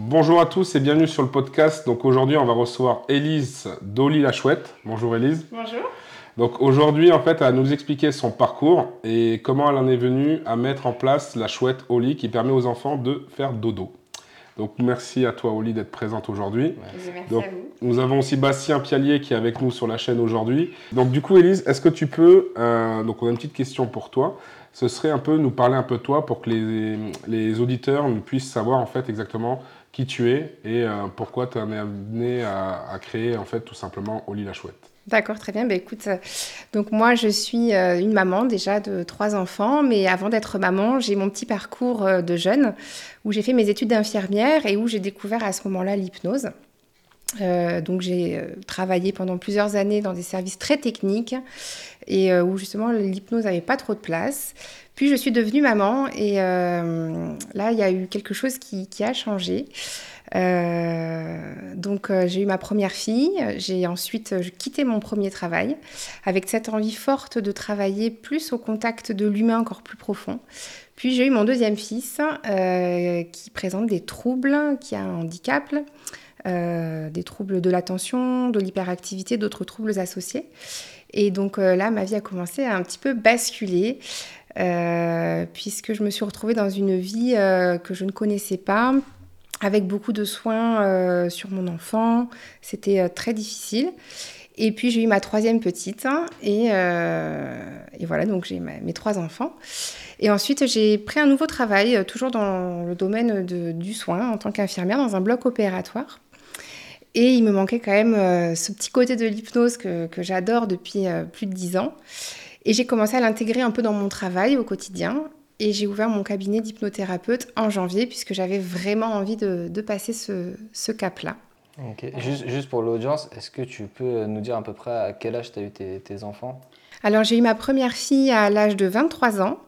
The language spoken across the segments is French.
Bonjour à tous et bienvenue sur le podcast. Donc aujourd'hui, on va recevoir Élise Dolly la Chouette. Bonjour Élise. Bonjour. Donc aujourd'hui, en fait, elle va nous expliquer son parcours et comment elle en est venue à mettre en place la chouette Oli qui permet aux enfants de faire dodo. Donc merci à toi Oli d'être présente aujourd'hui. Merci Donc, à vous. Nous avons aussi Bastien Pialier qui est avec nous sur la chaîne aujourd'hui. Donc du coup, Élise, est-ce que tu peux, euh, donc on a une petite question pour toi, ce serait un peu nous parler un peu de toi pour que les, les auditeurs nous puissent savoir en fait exactement qui tu es et euh, pourquoi tu en amené à, créer en fait tout simplement Oli la Chouette. D'accord, très bien. Bah, écoute, euh, donc moi, je suis euh, une maman déjà de trois enfants, mais avant d'être maman, j'ai mon petit parcours de jeune où j'ai fait mes études d'infirmière et où j'ai découvert à ce moment-là l'hypnose. Donc j'ai travaillé pendant plusieurs années dans des services très techniques et euh, où justement l'hypnose n'avait pas trop de place. Puis je suis devenue maman et euh, là il y a eu quelque chose qui, a changé. Euh, donc j'ai eu ma première fille, j'ai ensuite quitté mon premier travail avec cette envie forte de travailler plus au contact de l'humain encore plus profond. Puis j'ai eu mon deuxième fils qui présente des troubles, qui a un handicap, des troubles de l'attention, de l'hyperactivité, d'autres troubles associés. Et donc euh, là, ma vie a commencé à un petit peu basculer, euh, puisque je me suis retrouvée dans une vie euh, que je ne connaissais pas, avec beaucoup de soins sur mon enfant. C'était très difficile. Et puis j'ai eu ma troisième petite, hein, et, voilà, donc j'ai mes trois enfants. Et ensuite, j'ai pris un nouveau travail, toujours dans le domaine du soin, en tant qu'infirmière, dans un bloc opératoire. Et il me manquait quand même euh, ce petit côté de l'hypnose que, que j'adore depuis euh, plus de dix ans. Et j'ai commencé à l'intégrer un peu dans mon travail au quotidien. Et j'ai ouvert mon cabinet d'hypnothérapeute en janvier, puisque j'avais vraiment envie de, de passer ce, ce cap-là. Juste, juste pour l'audience, est-ce que tu peux nous dire à peu près à quel âge tu as eu tes, tes enfants? Alors, j'ai eu ma première fille à l'âge de 23 ans.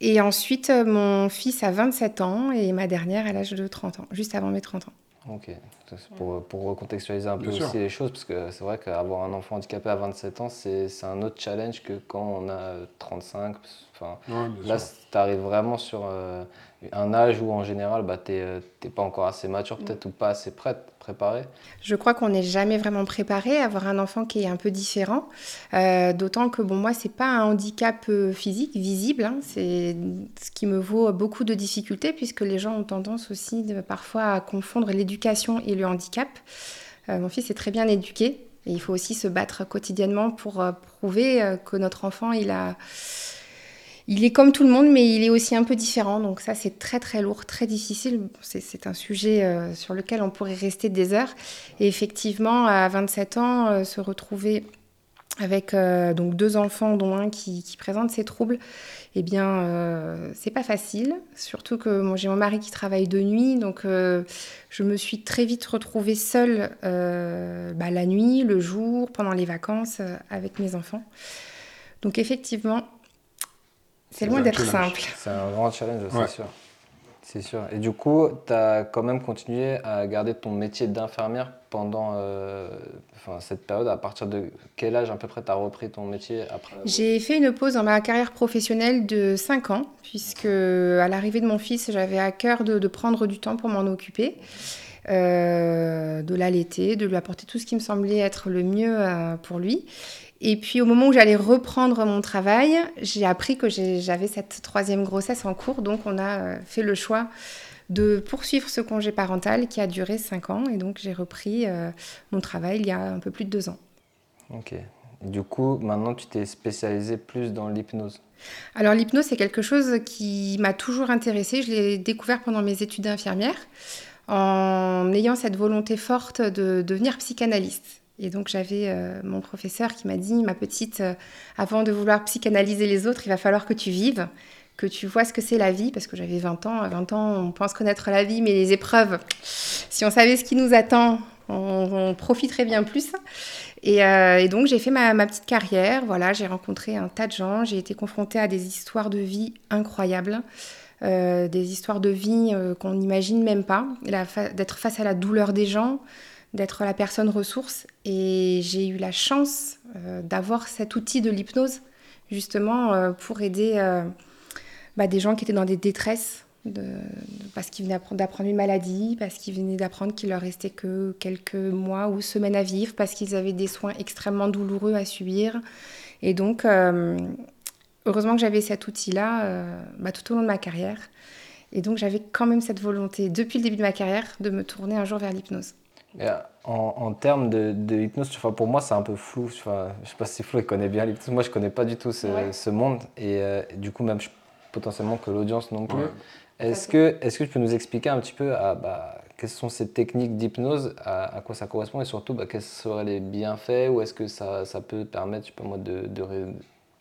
Et ensuite, euh, mon fils à 27 ans et ma dernière à l'âge de 30 ans, juste avant mes 30 ans. Ok. Pour, pour recontextualiser un peu Bien sûr. aussi les choses, parce que c'est vrai qu'avoir un enfant handicapé à 27 ans, c'est c'est un autre challenge que quand on a euh, 35. Enfin, Ouais, bien là, tu arrives vraiment sur euh, un âge où en général, bah, tu n'es pas encore assez mature peut-être ou pas assez prête, Je crois qu'on n'est jamais vraiment préparé à avoir un enfant qui est un peu différent. Euh, D'autant que, bon, moi, c'est pas un handicap euh, physique visible. hein. C'est ce qui me vaut beaucoup de difficultés, puisque les gens ont tendance aussi parfois à confondre l'éducation et le handicap. Euh, mon fils est très bien éduqué. Et il faut aussi se battre quotidiennement pour prouver que notre enfant, il a... Il est comme tout le monde, mais il est aussi un peu différent. Donc ça, c'est très très lourd, très difficile. C'est- un sujet euh, sur lequel on pourrait rester des heures. Et effectivement, à 27 ans, euh, se retrouver avec euh, donc deux enfants, dont un qui, présente ces troubles, eh bien, c'est pas facile. Surtout que j'ai mon mari qui travaille de nuit, donc je me suis très vite retrouvée seule bah, la nuit, le jour, pendant les vacances, avec mes enfants. Donc effectivement, c'est loin d'être challenge. simple. C'est un grand challenge, Ouais. c'est sûr. C'est sûr. Et du coup, tu as quand même continué à garder ton métier d'infirmière pendant euh, enfin, cette période. À partir de quel âge à peu près tu as repris ton métier après J'ai fait une pause dans ma carrière professionnelle de 5 ans, puisque à l'arrivée de mon fils, j'avais à cœur de, de prendre du temps pour m'en occuper, euh, de l'allaiter, de lui apporter tout ce qui me semblait être le mieux euh, pour lui. Et puis au moment où j'allais reprendre mon travail, j'ai appris que j'avais cette troisième grossesse en cours, donc on a euh, fait le choix de poursuivre ce congé parental qui a duré 5 ans, et donc j'ai repris euh, mon travail il y a un peu plus de 2 ans. Ok. Du coup, maintenant, tu t'es spécialisé plus dans l'hypnose. Alors l'hypnose, c'est quelque chose qui m'a toujours intéressée. Je l'ai découvert pendant mes études d'infirmière, en ayant cette volonté forte de devenir psychanalyste. Et donc j'avais euh, mon professeur qui m'a dit, ma petite, euh, avant de vouloir psychanalyser les autres, il va falloir que tu vives, que tu vois ce que c'est la vie, parce que j'avais 20 ans. À 20 ans, on pense connaître la vie, mais les épreuves, si on savait ce qui nous attend, on, profiterait bien plus. Et, euh, et donc j'ai fait ma, ma petite carrière, voilà, j'ai rencontré un tas de gens, j'ai été confrontée à des histoires de vie incroyables, euh, des histoires de vie euh, qu'on n'imagine même pas, d'être face à la douleur des gens, d'être la personne ressource. Et j'ai eu la chance euh, d'avoir cet outil de l'hypnose, justement, pour aider bah, des gens qui étaient dans des détresses, parce qu'ils venaient d'apprendre une maladie, parce qu'ils venaient d'apprendre qu'il leur restait que quelques mois ou semaines à vivre, parce qu'ils avaient des soins extrêmement douloureux à subir. Et donc, heureusement que j'avais cet outil-là euh, bah, tout au long de ma carrière. Et donc, j'avais quand même cette volonté, depuis le début de ma carrière, de me tourner un jour vers l'hypnose. En, termes de, hypnose, pour moi, c'est un peu flou. Enfin, je ne sais pas si Flo connaît bien l'hypnose. Moi, je ne connais pas du tout ce, monde. Et, du coup, même potentiellement que l'audience non plus. Est-ce que, est que tu peux nous expliquer un petit peu à, bah, quelles sont ces techniques d'hypnose, à, quoi ça correspond? Et surtout bah, quels seraient les bienfaits? Ou est-ce que ça, ça, peut permettre moi, de, de,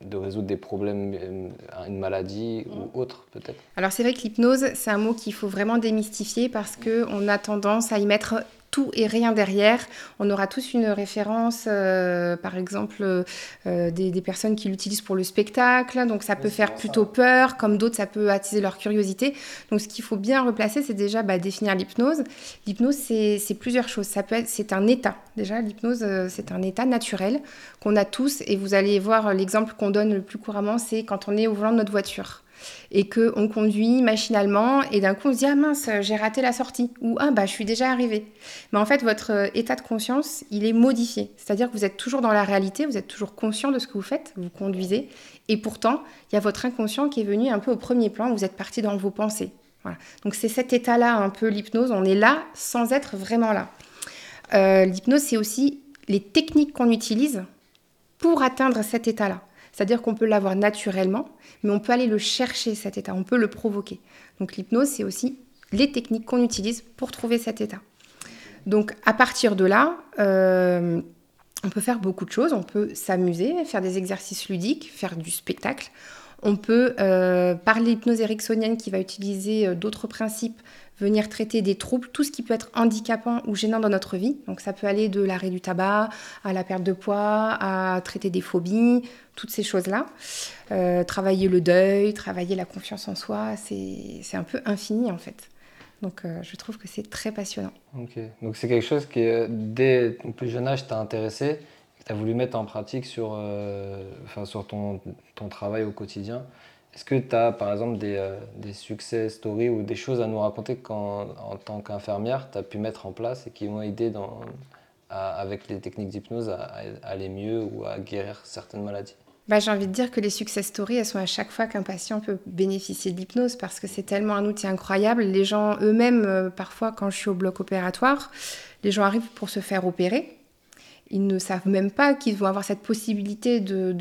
de, résoudre des problèmes, euh, une maladie ou autre peut-être. Alors c'est vrai que l'hypnose, c'est un mot qu'il faut vraiment démystifier parce qu'on a tendance à y mettre tout et rien derrière. On aura tous une référence, euh, par exemple, euh, des, personnes qui l'utilisent pour le spectacle, donc ça peut faire plutôt peur, comme d'autres, ça peut attiser leur curiosité. Donc ce qu'il faut bien replacer, c'est déjà bah, définir l'hypnose. L'hypnose, c'est plusieurs choses. Ça peut c'est un état. Déjà, l'hypnose, euh, c'est un état naturel qu'on a tous, et vous allez voir l'exemple qu'on donne le plus couramment, c'est quand on est au volant de notre voiture et qu'on conduit machinalement et d'un coup on se dit ah mince j'ai raté la sortie ou ah bah je suis déjà arrivé. Mais en fait votre euh, état de conscience il est modifié, c'est-à-dire que vous êtes toujours dans la réalité, vous êtes toujours conscient de ce que vous faites, vous conduisez et pourtant il y a votre inconscient qui est venu un peu au premier plan, vous êtes parti dans vos pensées. Voilà. Donc c'est cet état-là un peu l'hypnose, on est là sans être vraiment là. Euh, l'hypnose c'est aussi les techniques qu'on utilise pour atteindre cet état-là. C'est-à-dire qu'on peut l'avoir naturellement, mais on peut aller le chercher, cet état, on peut le provoquer. Donc l'hypnose, c'est aussi les techniques qu'on utilise pour trouver cet état. Donc à partir de là, euh, on peut faire beaucoup de choses. On peut s'amuser, faire des exercices ludiques, faire du spectacle. On peut, euh, par l'hypnose ericksonienne qui va utiliser euh, d'autres principes, venir traiter des troubles, tout ce qui peut être handicapant ou gênant dans notre vie. Donc ça peut aller de l'arrêt du tabac à la perte de poids, à traiter des phobies, toutes ces choses-là. Euh, travailler le deuil, travailler la confiance en soi, c'est un peu infini en fait. Donc euh, je trouve que c'est très passionnant. Ok, donc c'est quelque chose qui, dès ton plus jeune âge, t'a intéressé, que tu as voulu mettre en pratique sur, euh, sur ton, ton travail au quotidien. Est-ce que tu as par exemple des, euh, des, succès stories ou des choses à nous raconter qu'en en tant qu'infirmière, tu as pu mettre en place et qui m'ont aidé dans, avec les techniques d'hypnose à, aller mieux ou à guérir certaines maladies? Bah, J'ai envie de dire que les success stories, elles sont à chaque fois qu'un patient peut bénéficier de l'hypnose parce que c'est tellement un outil incroyable. Les gens eux-mêmes, euh, parfois quand je suis au bloc opératoire, les gens arrivent pour se faire opérer ils ne savent même pas qu'ils vont avoir cette possibilité de,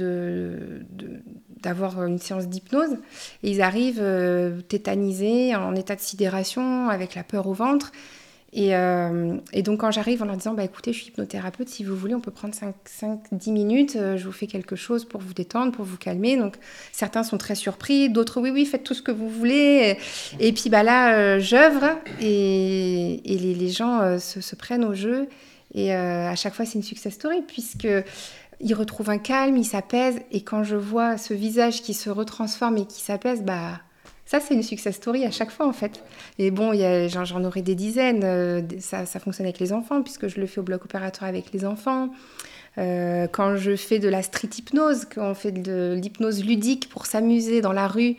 d'avoir une séance d'hypnose. Et ils arrivent euh, tétanisés, en état de sidération, avec la peur au ventre. Et, euh, donc quand j'arrive en leur disant, bah, écoutez, je suis hypnothérapeute, si vous voulez, on peut prendre 5-10 minutes, euh, je vous fais quelque chose pour vous détendre, pour vous calmer. Donc certains sont très surpris, d'autres, oui, oui, faites tout ce que vous voulez. Et puis bah, là, j'œuvre et, les, gens se, prennent au jeu. Et euh, à chaque fois, c'est une success story, puisque il retrouve un calme, il s'apaise, et quand je vois ce visage qui se retransforme et qui s'apaise, bah ça c'est une success story à chaque fois en fait. Et bon, j'en aurai des dizaines. Euh, ça, fonctionne avec les enfants puisque je le fais au bloc opératoire avec les enfants. Euh, quand je fais de la street hypnose, qu'on fait de l'hypnose ludique pour s'amuser dans la rue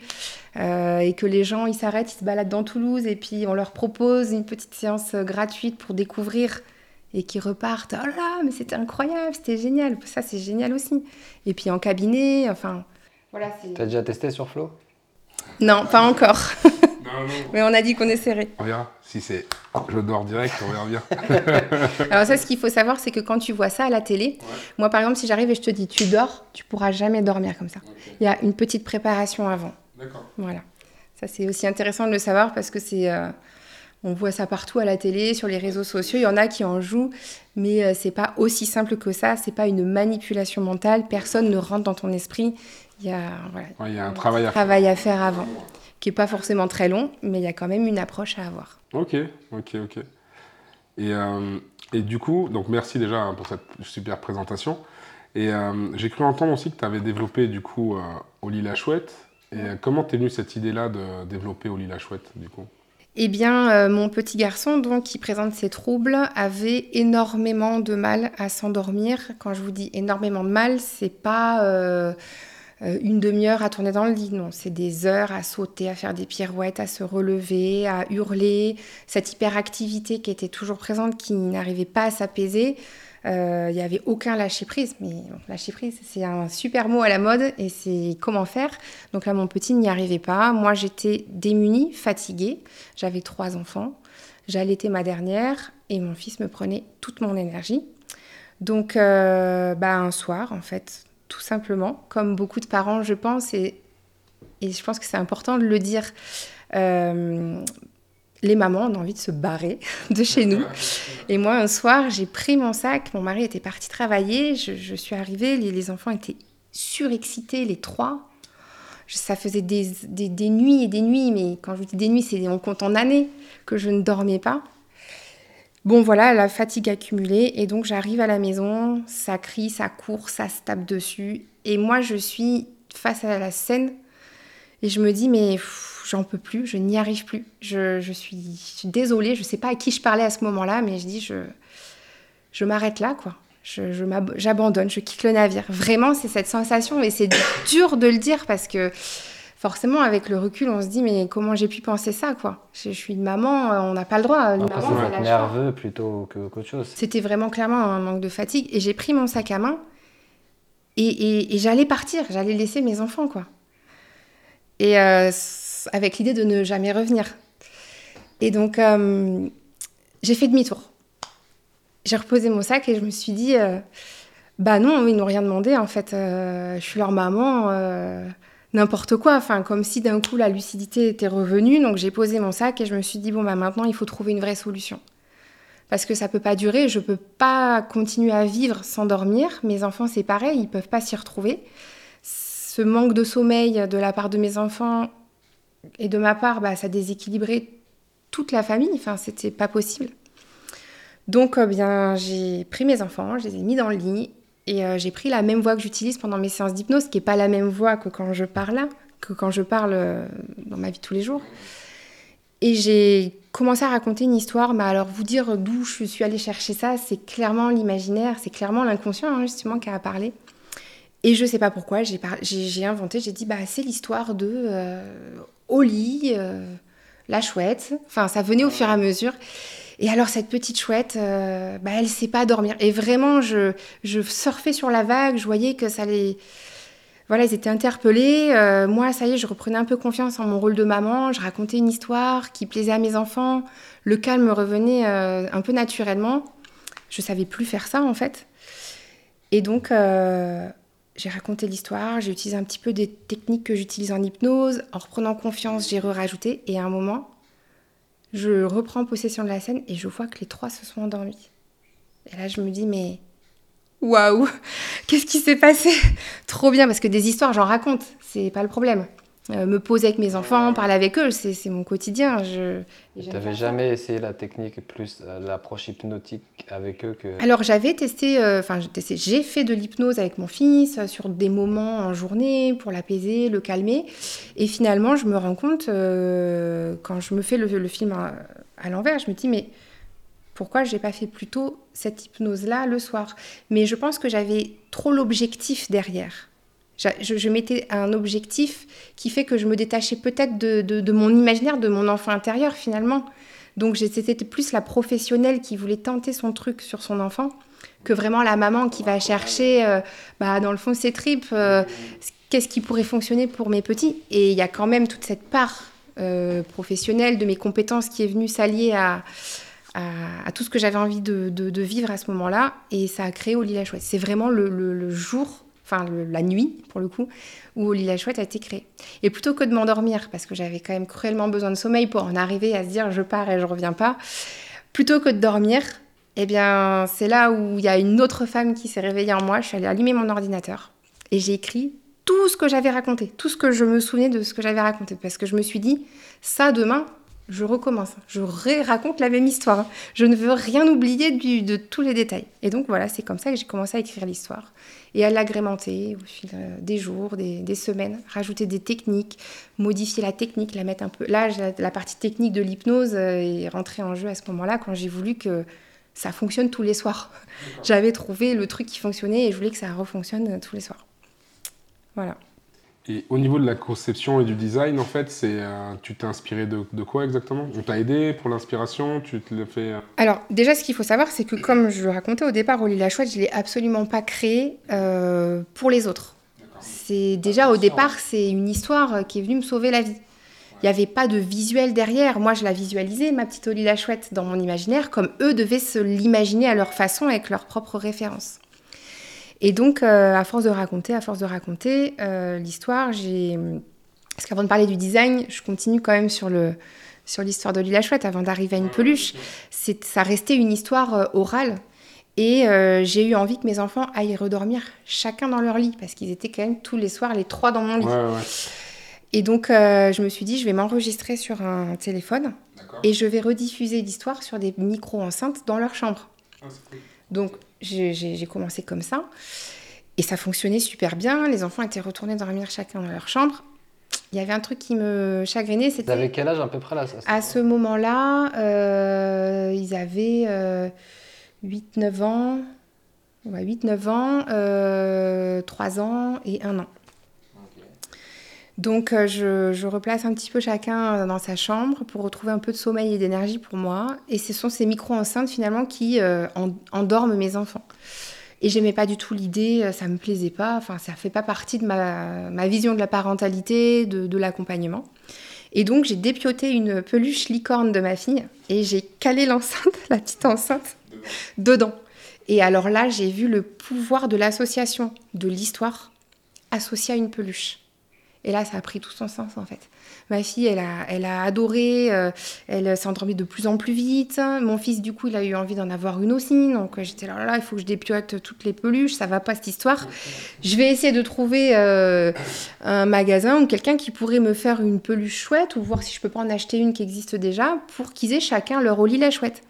et que les gens ils s'arrêtent, ils se baladent dans Toulouse et puis on leur propose une petite séance gratuite pour découvrir et qui repartent oh là mais c'était incroyable c'était génial ça c'est génial aussi et puis en cabinet enfin voilà t'as déjà testé sur Flo? Non pas encore. Mais on a dit qu'on essaierait on verra. Si c'est je dors direct on verra bien. Alors ça ce qu'il faut savoir c'est que quand tu vois ça à la télé moi par exemple si j'arrive et je te dis tu dors tu pourras jamais dormir comme ça. Il y a une petite préparation avant. D'accord. Voilà. Ça c'est aussi intéressant de le savoir parce que c'est euh, on voit ça partout à la télé, sur les réseaux sociaux. Il y en a qui en jouent, mais euh, c'est pas aussi simple que ça. C'est pas une manipulation mentale. Personne ne rentre dans ton esprit. Il y a, un travail, à, faire avant, qui est pas forcément très long, mais il y a quand même une approche à avoir. Ok, ok, ok. Et, euh, du coup, donc merci déjà hein, pour cette super présentation. Et euh, j'ai cru entendre aussi que tu avais développé du coup au La Chouette. Et comment t'es venue cette idée-là de développer au La Chouette du coup? Eh bien, euh, mon petit garçon, donc, qui présente ces troubles, avait énormément de mal à s'endormir. Quand je vous dis énormément de mal, c'est pas, euh, une demi-heure à tourner dans le lit. Non, c'est des heures à sauter, à faire des pirouettes, à se relever, à hurler. Cette hyperactivité qui était toujours présente, qui n'arrivait pas à s'apaiser. Il n'y avait aucun lâcher prise. Mais lâcher prise, c'est un super mot à la mode et c'est comment faire. Donc là, mon petit n'y arrivait pas. Moi, j'étais démunie, fatiguée. J'avais trois enfants. J'allaitais ma dernière et mon fils me prenait toute mon énergie. Donc, euh, bah, un soir, en fait, tout simplement, comme beaucoup de parents, je pense, et, et je pense que c'est important de le dire, euh, les mamans ont envie de se barrer de chez nous. Et moi, un soir, j'ai pris mon sac, mon mari était parti travailler, je, suis arrivée, les, enfants étaient surexcités, les trois. Ça faisait des, des, des, nuits et des nuits, mais quand je dis des nuits, c'est on compte en années que je ne dormais pas. Bon voilà, la fatigue accumulée et donc j'arrive à la maison, ça crie, ça court, ça se tape dessus et moi je suis face à la scène et je me dis mais j'en peux plus, je n'y arrive plus, je, suis, désolée, je ne sais pas à qui je parlais à ce moment-là mais je dis je, je m'arrête là quoi, j'abandonne, je, je quitte le navire. Vraiment c'est cette sensation et c'est dur de le dire parce que forcément, avec le recul, on se dit, mais comment j'ai pu penser ça, quoi? Je, suis une maman, on n'a pas le droit. Une maman, nerveux plutôt qu'autre chose. C'était vraiment clairement un manque de fatigue. Et j'ai pris mon sac à main et, j'allais partir, j'allais laisser mes enfants, quoi. Et euh, avec l'idée de ne jamais revenir. Et donc, euh, j'ai fait demi-tour. J'ai reposé mon sac et je me suis dit, euh, bah non, ils n'ont rien demandé, en fait. je suis leur maman n'importe quoi, enfin comme si d'un coup la lucidité était revenue. Donc j'ai posé mon sac et je me suis dit bon bah maintenant il faut trouver une vraie solution. Parce que ça peut pas durer, je peux pas continuer à vivre sans dormir. Mes enfants c'est pareil, ils peuvent pas s'y retrouver. Ce manque de sommeil de la part de mes enfants et de ma part, bah, ça déséquilibrait toute la famille. Enfin c'était pas possible. Donc euh, bien j'ai pris mes enfants, je les ai mis dans le lit et euh, j'ai pris la même voix que j'utilise pendant mes séances d'hypnose, qui n'est pas la même voix que quand je parle que quand je parle euh, dans ma vie tous les jours. Et j'ai commencé à raconter une histoire, mais alors vous dire d'où je suis allée chercher ça, c'est clairement l'imaginaire, c'est clairement l'inconscient hein, justement qui a parlé. Et je sais pas pourquoi, j'ai inventé, j'ai dit, bah, c'est l'histoire de euh, Oli, la chouette. Enfin, ça venait au fur et à mesure. Et alors cette petite chouette, euh, bah, elle ne sait pas dormir. Et vraiment, je, je surfais sur la vague, je voyais que ça les... Voilà, ils étaient interpellés. Euh, moi, ça y est, je reprenais un peu confiance en mon rôle de maman. Je racontais une histoire qui plaisait à mes enfants. Le calme revenait euh, un peu naturellement. Je savais plus faire ça, en fait. Et donc, j'ai raconté l'histoire. J'ai utilisé un petit peu des techniques que j'utilise en hypnose. En reprenant confiance, j'ai re-rajouté. Et à un moment, je reprends possession de la scène et je vois que les trois se sont endormis. Et là, je me dis, mais waouh, qu'est-ce qui s'est passé? Trop bien, parce que des histoires, j'en raconte, c'est pas le problème. Euh, me poser avec mes enfants, parler avec eux, c'est mon quotidien. Je, tu n'avais jamais essayé la technique plus euh, l'approche hypnotique avec eux que... Alors j'avais testé, euh, enfin j'ai fait de l'hypnose avec mon fils sur des moments en journée pour l'apaiser, le calmer. Et finalement je me rends compte, quand je me fais le, film à, à l'envers, je me dis mais pourquoi j'ai pas fait plutôt cette hypnose-là le soir? Mais je pense que j'avais trop l'objectif derrière. Je, mettais un objectif qui fait que je me détachais peut-être de, mon imaginaire, de mon enfant intérieur finalement. Donc c'était plus la professionnelle qui voulait tenter son truc sur son enfant que vraiment la maman qui va chercher euh, bah, dans le fond ses tripes, euh, qu'est-ce qui pourrait fonctionner pour mes petits. Et il y a quand même toute cette part euh, professionnelle de mes compétences qui est venue s'allier à, tout ce que j'avais envie de, vivre à ce moment-là. Et ça a créé Au Lila Chouette. C'est vraiment le jour enfin la nuit pour le coup, où Lila Chouette a été créé. Et plutôt que de m'endormir, parce que j'avais quand même cruellement besoin de sommeil pour en arriver à se dire je pars et je reviens pas, plutôt que de dormir, eh bien c'est là où il y a une autre femme qui s'est réveillée en moi. Je suis allée allumer mon ordinateur et j'ai écrit tout ce que j'avais raconté, tout ce que je me souvenais de ce que j'avais raconté, parce que je me suis dit ça demain je recommence, je raconte la même histoire. Je ne veux rien oublier de tous les détails. Et donc voilà, c'est comme ça que j'ai commencé à écrire l'histoire et à l'agrémenter au fil euh, des jours, des, semaines, rajouter des techniques, modifier la technique, la mettre un peu. Là, la, partie technique de l'hypnose euh, est rentrée en jeu à ce moment-là quand j'ai voulu que ça fonctionne tous les soirs. J'avais trouvé le truc qui fonctionnait et je voulais que ça refonctionne tous les soirs. Voilà. Et au niveau de la conception et du design, en fait, c'est, euh, tu t'es inspiré de, de, quoi exactement? On t'a aidé pour l'inspiration? Tu te l'as fait euh Alors, déjà, ce qu'il faut savoir, c'est que comme je le racontais au départ, Oli la Chouette, je ne l'ai absolument pas créé euh, pour les autres. C'est déjà au départ, c'est une histoire qui est venue me sauver la vie. Il n'y avait pas de visuel derrière. Moi, je la visualisais, ma petite Oli la Chouette, dans mon imaginaire, comme eux devaient se l'imaginer à leur façon, avec leurs propres références. Et donc, euh, à force de raconter, à force de raconter euh, l'histoire, j'ai. Parce qu'avant de parler du design, je continue quand même sur le sur l'histoire de la Chouette avant d'arriver à une peluche. C'est ça restait une histoire euh, orale. Et euh, j'ai eu envie que mes enfants aillent redormir chacun dans leur lit parce qu'ils étaient quand même tous les soirs les trois dans mon lit. Ouais, ouais. Et donc, euh, je me suis dit, je vais m'enregistrer sur un téléphone et je vais rediffuser l'histoire sur des micro-enceintes dans leur chambre. Ah, cool. Donc, j'ai- commencé comme ça. Et ça fonctionnait super bien. Les enfants étaient retournés dormir chacun dans leur chambre. Il y avait un truc qui me chagrinait, Vous avez c'était quel âge à peu près là ça, à ce moment-là, euh, ils avaient euh, 8-9 ans, ouais, 8-9 ans, euh, 3 ans et 1 an. Donc euh, je, replace un petit peu chacun euh, dans sa chambre pour retrouver un peu de sommeil et d'énergie pour moi. Et ce sont ces micro-enceintes finalement qui euh, en- endorment mes enfants. Et j'aimais pas du tout l'idée, ça me plaisait pas, enfin ça fait pas partie de ma, ma vision de la parentalité, de, de l'accompagnement. Et donc j'ai dépioté une peluche licorne de ma fille et j'ai calé l'enceinte, la petite enceinte, dedans. Et alors là, j'ai vu le pouvoir de l'association, de l'histoire, associée à une peluche. Et là, ça a pris tout son sens en fait. Ma fille, elle a, elle a adoré, euh, elle s'est endormie de plus en plus vite. Mon fils, du coup, il a eu envie d'en avoir une aussi. Donc euh, j'étais là, là, il faut que je dépiote toutes les peluches, ça va pas cette histoire. Je vais essayer de trouver euh, un magasin ou quelqu'un qui pourrait me faire une peluche chouette ou voir si je peux pas en acheter une qui existe déjà pour qu'ils aient chacun leur Oli la chouette.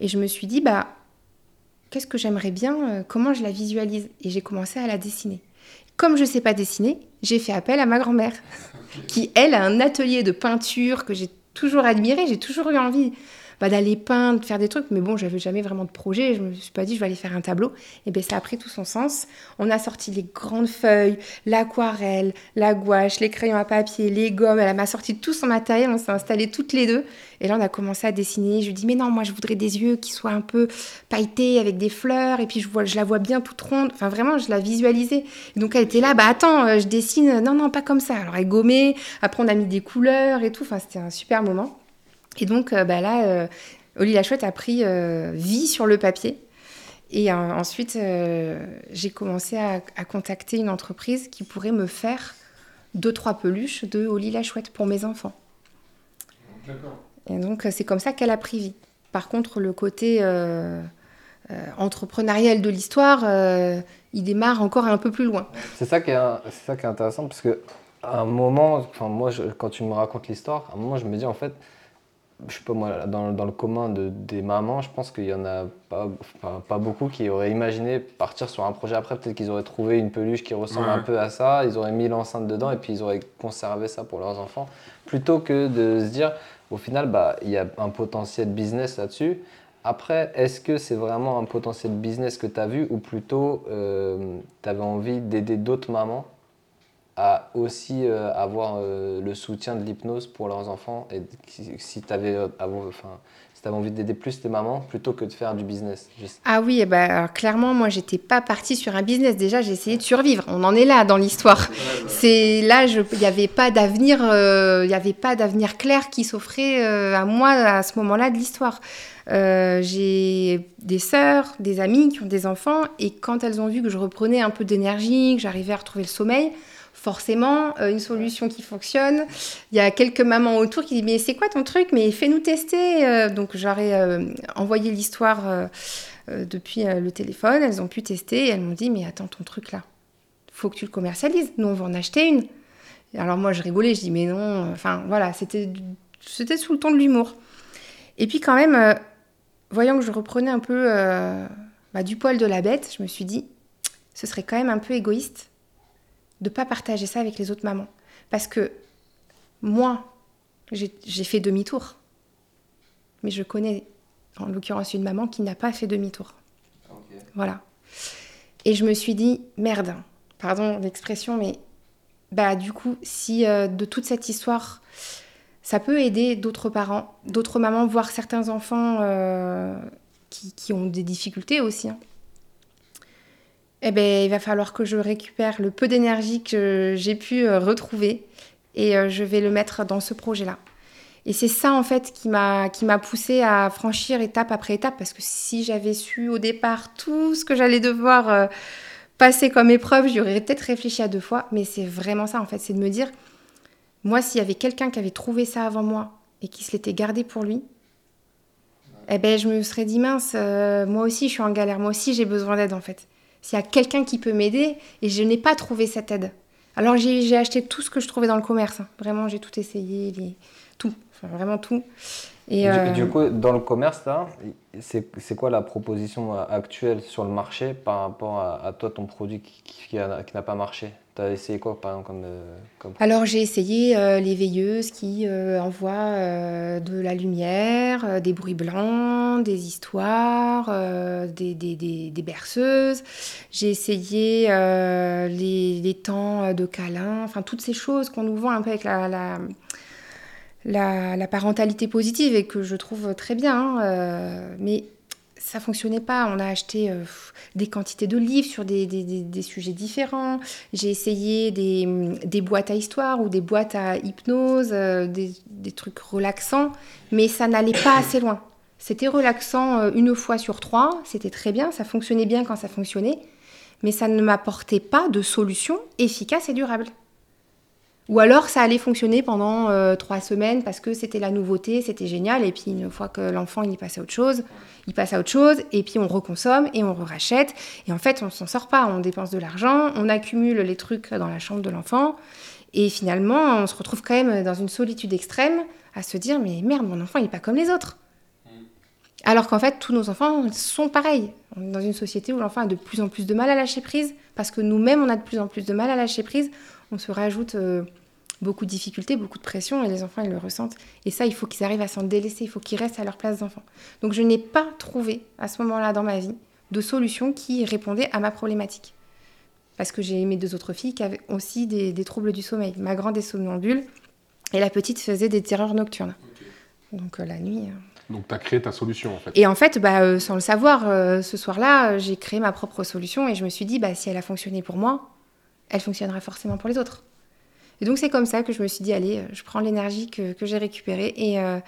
Et je me suis dit, bah, qu'est-ce que j'aimerais bien, comment je la visualise? Et j'ai commencé à la dessiner. Comme je ne sais pas dessiner, j'ai fait appel à ma grand-mère, qui, elle, a un atelier de peinture que j'ai toujours admiré. J'ai toujours eu envie bah, d'aller peindre, faire des trucs. Mais bon, j'avais jamais vraiment de projet. Je me suis pas dit, je vais aller faire un tableau. Et bien, ça a pris tout son sens. On a sorti les grandes feuilles, l'aquarelle, la gouache, les crayons à papier, les gommes. Elle m'a sorti tout son matériel. On s'est installés toutes les deux. Et là, on a commencé à dessiner. Je lui dis, mais non, moi, je voudrais des yeux qui soient un peu pailletés avec des fleurs. Et puis, je, vois, je la vois bien toute ronde. Enfin, vraiment, je la visualisais. Et donc, elle était là, bah attends, euh, je dessine. Non, non, pas comme ça. Alors, elle gommait. Après, on a mis des couleurs et tout. Enfin, c'était un super moment. Et donc, euh, bah là, euh, Oli la Chouette a pris euh, vie sur le papier. Et euh, ensuite, euh, j'ai commencé à, à contacter une entreprise qui pourrait me faire deux, trois peluches de Oli la Chouette pour mes enfants. D'accord. Et donc, c'est comme ça qu'elle a pris vie. Par contre, le côté euh, euh, entrepreneurial de l'histoire, euh, il démarre encore un peu plus loin. C'est ça qui est, c'est ça qui est intéressant parce que à un moment, enfin moi, je- quand tu me racontes l'histoire, à un moment, je me dis en fait, je sais pas moi, dans, dans le commun de, des mamans, je pense qu'il y en a pas, enfin, pas beaucoup qui auraient imaginé partir sur un projet après. Peut-être qu'ils auraient trouvé une peluche qui ressemble Ouais. un peu à ça, ils auraient mis l'enceinte dedans et puis ils auraient conservé ça pour leurs enfants, plutôt que de se dire, au final, bah, il y a un potentiel business là-dessus. Après, est-ce que c'est vraiment un potentiel business que tu as vu ou plutôt tu avais envie d'aider d'autres mamans à aussi euh, avoir euh, le soutien de l'hypnose pour leurs enfants et si- tu avais, enfin, si avais envie d'aider plus tes mamans plutôt que de faire du business sais- Ah oui, eh ben, alors, clairement, moi, j'étais pas partie sur un business. Déjà, j'ai essayé de survivre. On en est là dans l'histoire. C'est là, je- il n'y avait pas d'avenir, euh, il y avait pas d'avenir clair qui s'offrait euh, à moi à ce moment-là de l'histoire. Euh, j'ai des sœurs, des amis qui ont des enfants, et quand elles ont vu que je reprenais un peu d'énergie, que j'arrivais à retrouver le sommeil, forcément, euh, une solution qui fonctionne. Il y a quelques mamans autour qui disent mais c'est quoi ton truc? Mais fais-nous tester. Euh, donc j'aurais euh, envoyé l'histoire depuis le téléphone. Elles ont pu tester et elles m'ont dit mais attends ton truc là, faut que tu le commercialises. Nous on va en acheter une. Alors moi je rigolais, je dis mais non. Enfin voilà, c'était sous le ton de l'humour. Et puis quand même, voyant que je reprenais un peu bah, du poil de la bête, je me suis dit ce serait quand même un peu égoïste de pas partager ça avec les autres mamans. Parce que moi, j'ai fait demi-tour. Mais je connais, en l'occurrence, une maman qui n'a pas fait demi-tour. Voilà. Et je me suis dit, merde, pardon l'expression, mais bah du coup, si de toute cette histoire, ça peut aider d'autres parents, d'autres mamans, voire certains enfants qui, ont des difficultés aussi. Hein. Eh ben, il va falloir que je récupère le peu d'énergie que j'ai pu retrouver et je vais le mettre dans ce projet-là. Et c'est ça en fait qui m'a qui m'a poussé à franchir étape après étape parce que si j'avais su au départ tout ce que j'allais devoir euh, passer comme épreuve, j'aurais peut-être réfléchi à deux fois. Mais c'est vraiment ça en fait, c'est de me dire moi s'il y avait quelqu'un qui avait trouvé ça avant moi et qui se l'était gardé pour lui, eh ben je me serais dit mince, euh, moi aussi je suis en galère, moi aussi j'ai besoin d'aide en fait. S'il y a quelqu'un qui peut m'aider et je n'ai pas trouvé cette aide. Alors j'ai acheté tout ce que je trouvais dans le commerce. Hein. Vraiment, j'ai tout essayé, tout vraiment tout. Et, euh, du, coup, dans le commerce, là, c'est quoi la proposition euh, actuelle sur le marché par rapport à, toi, ton produit qui, qui, n'a pas marché? Tu as essayé quoi, par euh, Alors, j'ai essayé les veilleuses qui envoient de la lumière, des bruits blancs, des histoires, des, berceuses. J'ai essayé les, les, temps de câlin, enfin, toutes ces choses qu'on nous vend un peu avec la, parentalité positive et que je trouve très bien. Hein, euh, mais ça fonctionnait pas. On a acheté euh, des quantités de livres sur des, sujets différents. J'ai essayé des, boîtes à histoire ou des boîtes à hypnose, euh, des, trucs relaxants, mais ça n'allait pas assez loin. C'était relaxant une fois sur trois, c'était très bien, ça fonctionnait bien quand ça fonctionnait, mais ça ne m'apportait pas de solution efficace et durable. Ou alors ça allait fonctionner pendant euh, trois semaines parce que c'était la nouveauté, c'était génial. Et puis une fois que l'enfant il passe à autre chose, il passe à autre chose. Et puis on reconsomme et on rachète. Et en fait on s'en sort pas. On dépense de l'argent, on accumule les trucs dans la chambre de l'enfant. Et finalement on se retrouve quand même dans une solitude extrême à se dire mais merde mon enfant il n'est pas comme les autres. Alors qu'en fait tous nos enfants sont pareils. On est dans une société où l'enfant a de plus en plus de mal à lâcher prise parce que nous-mêmes on a de plus en plus de mal à lâcher prise on se rajoute euh, beaucoup de difficultés, beaucoup de pression, et les enfants, ils le ressentent. Et ça, il faut qu'ils arrivent à s'en délaisser, il faut qu'ils restent à leur place d'enfant. Donc je n'ai pas trouvé, à ce moment-là dans ma vie, de solution qui répondait à ma problématique. Parce que j'ai mes deux autres filles qui avaient aussi des, troubles du sommeil. Ma grande est somnambule, et la petite faisait des terreurs nocturnes. Donc euh, la nuit... Euh, donc, tu as créé ta solution, en fait. Et en fait, bah, sans le savoir, ce soir-là, j'ai créé ma propre solution et je me suis dit, bah, si elle a fonctionné pour moi, elle fonctionnera forcément pour les autres. Et donc c'est comme ça que je me suis dit, allez, je prends l'énergie que, j'ai récupérée et euh,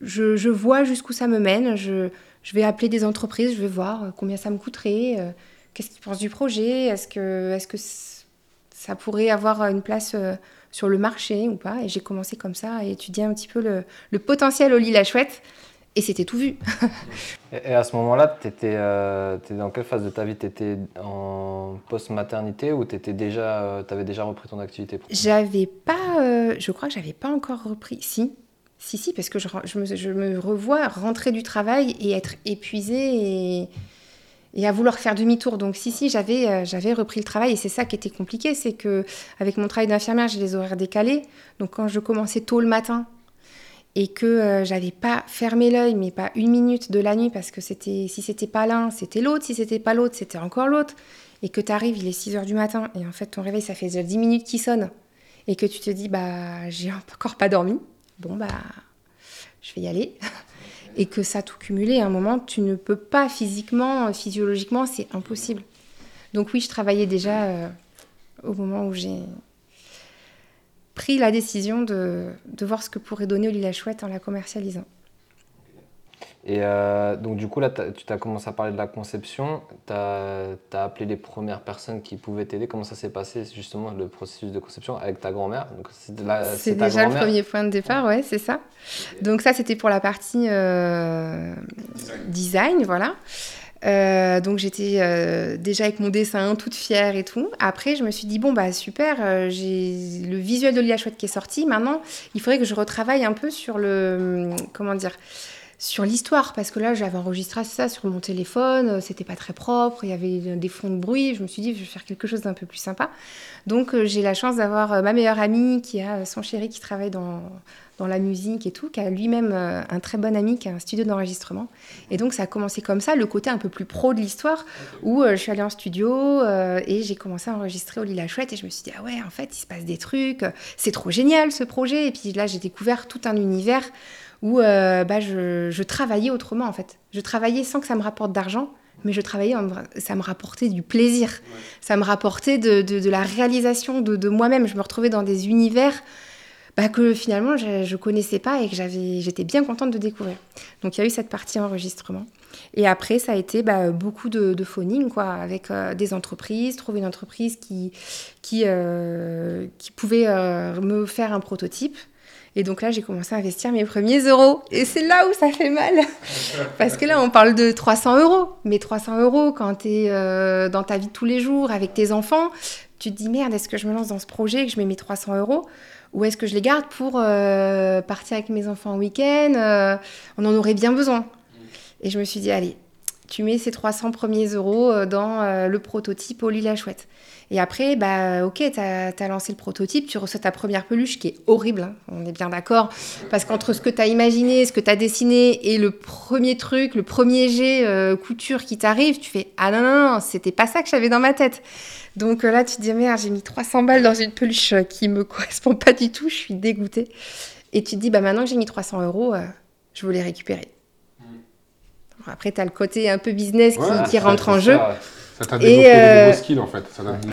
je, vois jusqu'où ça me mène. Je, vais appeler des entreprises, je vais voir euh, combien ça me coûterait, euh, qu'est-ce qu'ils pensent du projet, est-ce que, est que ça pourrait avoir une place sur le marché ou pas. Et j'ai commencé comme ça à étudier un petit peu le, le potentiel au lit la chouette. Et c'était tout vu. et, à ce moment-là, tu étais, euh, dans quelle phase de ta vie? Tu étais en post-maternité ou tu déjà, euh, avais déjà repris ton activité? J'avais pas, euh, je crois que j'avais pas encore repris. Si, si, si, parce que je, je, me, je, me, revois rentrer du travail et être épuisée et, et à vouloir faire demi-tour. Donc si, si, j'avais, euh, j'avais repris le travail et c'est ça qui était compliqué, c'est que avec mon travail d'infirmière, j'ai les horaires décalés. Donc quand je commençais tôt le matin, et que euh, j'avais pas fermé l'œil, mais pas une minute de la nuit, parce que c'était si c'était pas l'un, c'était l'autre, si c'était pas l'autre, c'était encore l'autre, et que tu arrives, il est 6 heures du matin, et en fait ton réveil, ça fait déjà 10 minutes qui sonne, et que tu te dis, bah j'ai encore pas dormi, bon bah je vais y aller, et que ça tout cumulé, à un moment, tu ne peux pas physiquement, physiologiquement, c'est impossible. Donc oui, je travaillais déjà euh, au moment où j'ai pris la décision de, de, voir ce que pourrait donner Oli la Chouette en la commercialisant. Et euh, donc du coup, là, tu as commencé à parler de la conception, tu as, as, appelé les premières personnes qui pouvaient t'aider. Comment ça s'est passé justement le processus de conception avec ta grand-mère? C'est déjà le premier point de départ, ouais, c'est ça. Donc ça, c'était pour la partie euh, design. design. voilà. Euh, donc j'étais euh, déjà avec mon dessin, toute fière et tout. Après, je me suis dit, bon, bah super, euh, j'ai le visuel de Lia Chouette qui est sorti. Maintenant, il faudrait que je retravaille un peu sur le. Comment dire sur l'histoire, parce que là, j'avais enregistré ça sur mon téléphone, euh, c'était pas très propre, il y avait des fonds de bruit, je me suis dit, je vais faire quelque chose d'un peu plus sympa. Donc, euh, j'ai la chance d'avoir euh, ma meilleure amie qui a son chéri qui travaille dans, dans la musique et tout, qui a lui-même un très bon ami qui a un studio d'enregistrement. Et donc, ça a commencé comme ça, le côté un peu plus pro de l'histoire, où je suis allée en studio et j'ai commencé à enregistrer au Lila Chouette et je me suis dit, ah ouais, en fait, il se passe des trucs, c'est trop génial ce projet. Et puis là, j'ai découvert tout un univers où euh, bah, je, travaillais autrement en fait. Je travaillais sans que ça me rapporte d'argent, mais je travaillais, ça me rapportait du plaisir, ça me rapportait de, la réalisation de, moi-même. Je me retrouvais dans des univers bah, que finalement je ne connaissais pas et que j'étais bien contente de découvrir. Donc il y a eu cette partie enregistrement. Et après, ça a été bah, beaucoup de, phoning, quoi, avec euh, des entreprises, trouver une entreprise qui, qui, euh, qui pouvait me faire un prototype et donc là, j'ai commencé à investir mes premiers euros. Et c'est là où ça fait mal. Parce que là, on parle de 300 euros. Mais 300 euros, quand tu es euh, dans ta vie de tous les jours avec tes enfants, tu te dis merde, est-ce que je me lance dans ce projet, que je mets mes 300 euros? Ou est-ce que je les garde pour euh, partir avec mes enfants en week-end? Euh, On en aurait bien besoin. Et je me suis dit, allez, tu mets ces 300 premiers euros dans le prototype au lit la chouette. Et après, bah, ok, tu as, lancé le prototype, tu reçois ta première peluche qui est horrible, hein, on est bien d'accord, parce qu'entre ce que tu as imaginé, ce que tu as dessiné et le premier truc, le premier jet euh, couture qui t'arrive, tu fais Ah non, non, non, c'était pas ça que j'avais dans ma tête. Donc euh, là, tu te dis Merde, j'ai mis 300 balles dans une peluche euh, qui me correspond pas du tout, je suis dégoûtée. Et tu te dis Bah maintenant que j'ai mis 300 euros, je veux les récupérer. Mmh. Après, tu as le côté un peu business qui, rentre en jeu. Ça t'a développé et, euh, nouveaux skills en fait.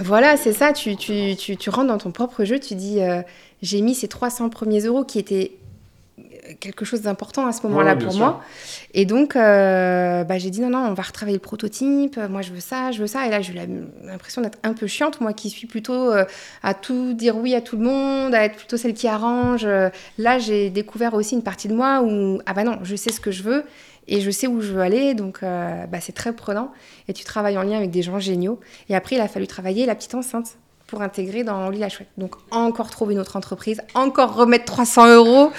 voilà, c'est ça. Tu, tu, tu, tu, rentres dans ton propre jeu, tu dis euh, j'ai mis ces 300 premiers euros qui étaient quelque chose d'important à ce moment-là pour moi. Et donc, euh, bah, j'ai dit non, non, on va retravailler le prototype. Moi, je veux ça, je veux ça. Et là, j'ai eu l'impression d'être un peu chiante, moi qui suis plutôt à tout dire oui à tout le monde, à être plutôt celle qui arrange. Là, j'ai découvert aussi une partie de moi où, ah bah non, je sais ce que je veux et je sais où je veux aller, donc euh, bah, c'est très prenant. Et tu travailles en lien avec des gens géniaux. Et après, il a fallu travailler la petite enceinte pour intégrer dans Lit la Chouette. Donc encore trouver une autre entreprise, encore remettre 300 euros,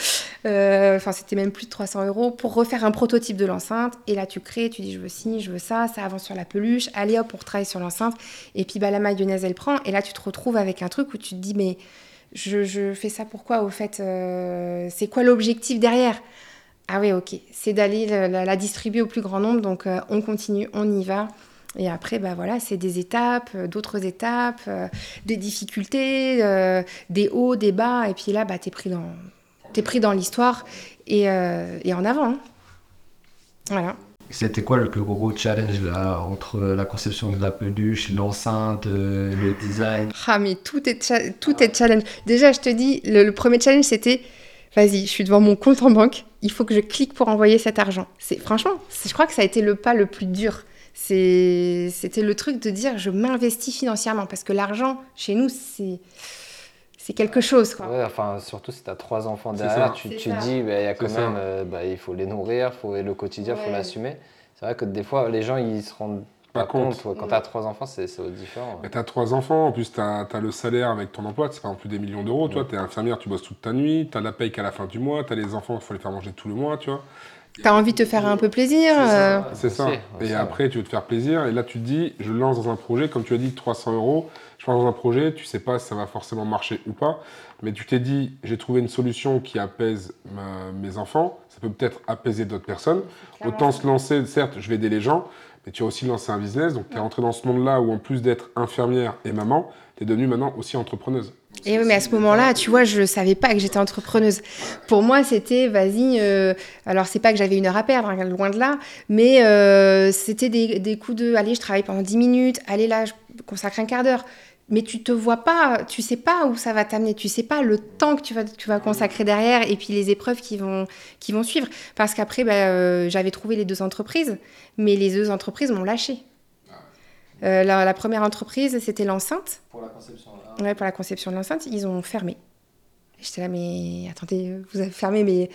euh, enfin c'était même plus de 300 euros, pour refaire un prototype de l'enceinte. Et là tu crées, tu dis je veux ci, je veux ça, ça avance sur la peluche, allez hop, on travaille sur l'enceinte. Et puis bah, la mayonnaise elle prend, et là tu te retrouves avec un truc où tu te dis mais je, fais ça pourquoi au fait euh, C'est quoi l'objectif derrière? Ah oui, ok. C'est d'aller la, distribuer au plus grand nombre. Donc, euh, on continue, on y va. Et après, bah voilà, c'est des étapes, euh, d'autres étapes, euh, des difficultés, des hauts, des bas. Et puis là, bah, tu es pris dans, es pris dans l'histoire et, et, en avant. Hein. Voilà. C'était quoi le plus gros challenge là, entre la conception de la peluche, l'enceinte, le design? Ah, mais tout est, tout est challenge. Déjà, je te dis, le premier challenge, c'était vas-y, je suis devant mon compte en banque, il faut que je clique pour envoyer cet argent. C'est franchement, je crois que ça a été le pas le plus dur. C'était le truc de dire je m'investis financièrement parce que l'argent chez nous c'est c'est quelque chose quoi. Ouais, enfin surtout si tu as trois enfants derrière, tu, tu te dis bah, il y a quand même euh, bah, il faut les nourrir, faut le quotidien, il faut l'assumer. C'est vrai que des fois les gens ils se rendent pas compte. Quand tu as trois enfants, c'est différent. Tu as trois enfants, en plus tu as, le salaire avec ton emploi, c'est pas en plus des millions d'euros. Toi, tu es infirmière, tu bosses toute ta nuit, tu as la paye qu'à la fin du mois, tu as les enfants, il faut les faire manger tout le mois, tu vois. Tu as envie de te faire un peu plaisir. C'est ça. Euh. Et après, tu veux te faire plaisir. Et là, tu te dis, je lance dans un projet, comme tu as dit, 300 euros. Je lance dans un projet, tu sais pas si ça va forcément marcher ou pas. Mais tu t'es dit, j'ai trouvé une solution qui apaise mes enfants. Ça peut peut-être apaiser d'autres personnes. Autant se lancer, certes, je vais aider les gens mais tu as aussi lancé un business, donc tu es rentré dans ce monde-là où en plus d'être infirmière et maman, tu es devenue maintenant aussi entrepreneuse. Et oui, mais à ce moment-là, tu vois, je ne savais pas que j'étais entrepreneuse. Pour moi, c'était, vas-y, euh, alors c'est pas que j'avais une heure à perdre, hein, loin de là, mais euh, c'était des, des, coups de, allez, je travaille pendant 10 minutes, allez là, je consacre un quart d'heure mais tu te vois pas, tu sais pas où ça va t'amener, tu sais pas le temps que tu vas, tu vas consacrer derrière et puis les épreuves qui vont, qui vont suivre. Parce qu'après, bah, euh, j'avais trouvé les deux entreprises, mais les deux entreprises m'ont lâché. Euh, la, première entreprise, c'était l'enceinte. Pour la conception. Ouais, pour la conception de l'enceinte, ils ont fermé. J'étais là, mais attendez, vous avez fermé, mais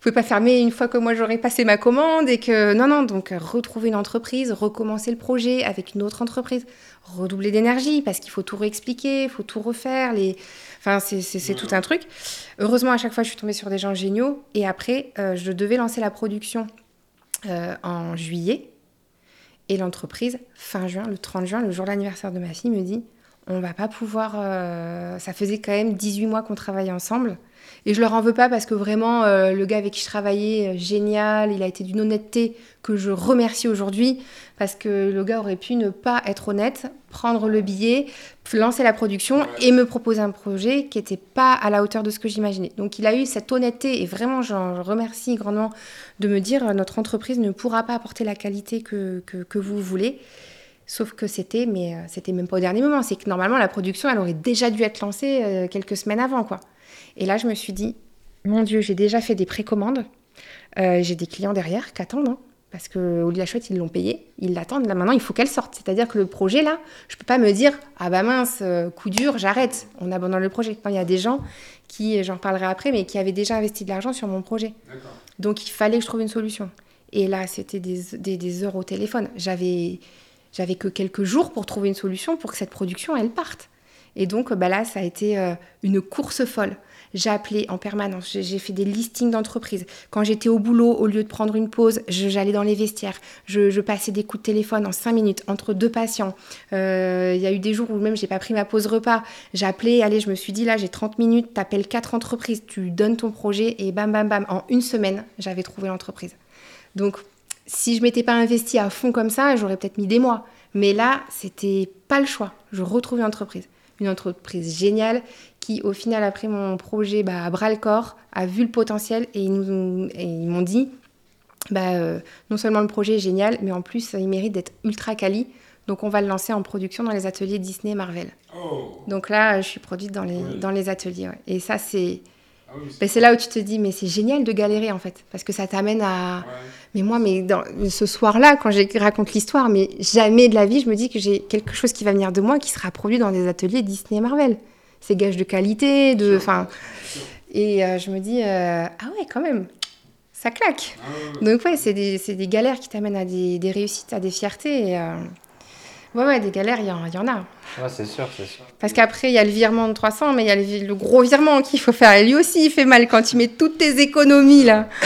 pouvez pas fermer une fois que moi j'aurai passé ma commande et que non non donc retrouver une entreprise, recommencer le projet avec une autre entreprise, redoubler d'énergie parce qu'il faut tout réexpliquer, il faut tout refaire les enfin c'est tout un truc. Heureusement à chaque fois je suis tombée sur des gens géniaux et après euh, je devais lancer la production en juillet. Et l'entreprise, fin juin, le 30 juin, le jour de l'anniversaire de ma fille, me dit on va pas pouvoir. ça faisait quand même 18 mois qu'on travaillait ensemble. Et je leur en veux pas parce que vraiment, euh, le gars avec qui je travaillais, euh, génial, il a été d'une honnêteté que je remercie aujourd'hui parce que le gars aurait pu ne pas être honnête, prendre le billet, lancer la production et me proposer un projet qui n'était pas à la hauteur de ce que j'imaginais. Donc il a eu cette honnêteté et vraiment, j'en remercie grandement de me dire euh, notre entreprise ne pourra pas apporter la qualité que, que, vous voulez. Sauf que c'était, mais c'était même pas au dernier moment. C'est que normalement, la production, elle aurait déjà dû être lancée quelques semaines avant, quoi. Et là, je me suis dit, mon Dieu, j'ai déjà fait des précommandes. Euh, j'ai des clients derrière qui attendent. Hein, parce que au la chouette, ils l'ont payé, ils l'attendent. Là maintenant, il faut qu'elle sorte. C'est-à-dire que le projet là, je peux pas me dire ah bah mince, euh, coup dur, j'arrête, on abandonne le projet. il y a des gens qui, j'en parlerai après, mais qui avaient déjà investi de l'argent sur mon projet. Donc il fallait que je trouve une solution. Et là, c'était des, des, heures au téléphone. J'avais j'avais que quelques jours pour trouver une solution pour que cette production elle parte. Et donc bah là, ça a été euh, une course folle. Appelé en permanence, j'ai fait des listings d'entreprises. Quand j'étais au boulot, au lieu de prendre une pause, j'allais dans les vestiaires. Je, passais des coups de téléphone en 5 minutes entre deux patients. Euh, il y a eu des jours où même j'ai pas pris ma pause repas. Appelé, allez, je me suis dit là, j'ai 30 minutes, t'appelles quatre entreprises, tu donnes ton projet et bam, bam, bam. En une semaine, j'avais trouvé l'entreprise. Donc, si je m'étais pas investi à fond comme ça, j'aurais peut-être mis des mois. Mais là, c'était pas le choix. Je retrouvais l'entreprise. Une entreprise géniale qui, au final, a pris mon projet bah, à bras le corps, a vu le potentiel et ils, m'ont dit bah, euh, non seulement le projet est génial, mais en plus, il mérite d'être ultra quali. Donc, on va le lancer en production dans les ateliers Disney et Marvel. Oh. Donc là, je suis produite dans les, dans les ateliers. Et ça, c'est. Ah c'est là où tu te dis, mais c'est génial de galérer en fait, parce que ça t'amène à. Mais moi, mais dans, ce soir-là, quand je raconte l'histoire, mais jamais de la vie, je me dis que j'ai quelque chose qui va venir de moi qui sera produit dans des ateliers Disney et Marvel c'est gage de qualité, de, enfin, et euh, je me dis euh, ah ouais quand même, ça claque. Ah Donc ouais, c'est des, des, galères qui t'amènent à des, des, réussites, à des fiertés. Et, euh, Ouais, ouais, des galères, il y, en a. Ouais, c'est sûr, c'est sûr. Parce qu'après, il y a le virement de 300, mais il y a le, le gros virement qu'il faut faire. Et lui aussi, il fait mal quand tu mets toutes tes économies, là.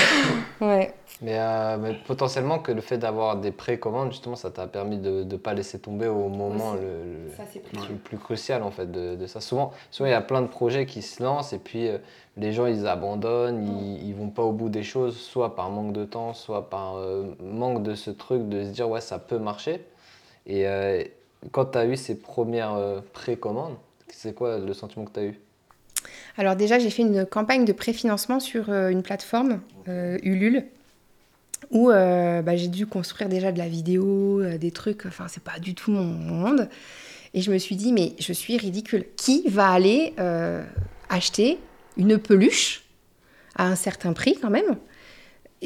Ouais. Euh, mais, potentiellement que le fait d'avoir des précommandes, justement, ça t'a permis de ne pas laisser tomber au moment le, plus, crucial en fait de, ça. Souvent, souvent, il y a plein de projets qui se lancent et puis euh, les gens ils abandonnent, ils, ne vont pas au bout des choses, soit par manque de temps, soit par euh, manque de ce truc de se dire ouais ça peut marcher. Et quand tu as eu ces premières précommandes, c'est quoi le sentiment que tu as eu? Alors déjà, j'ai fait une campagne de préfinancement sur une plateforme, Ulule, où euh, bah, j'ai dû construire déjà de la vidéo, euh, des trucs, enfin c'est pas du tout mon monde. Et je me suis dit, mais je suis ridicule. Qui va aller euh, acheter une peluche à un certain prix quand même?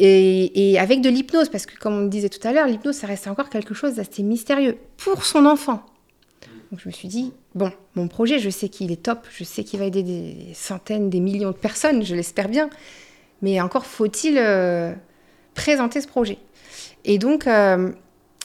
Et, avec de l'hypnose, parce que comme on disait tout à l'heure, l'hypnose, ça reste encore quelque chose d'assez mystérieux pour son enfant. Donc je me suis dit, bon, mon projet, je sais qu'il est top, je sais qu'il va aider des centaines, des millions de personnes, je l'espère bien. Mais encore faut-il présenter ce projet. Et donc, euh,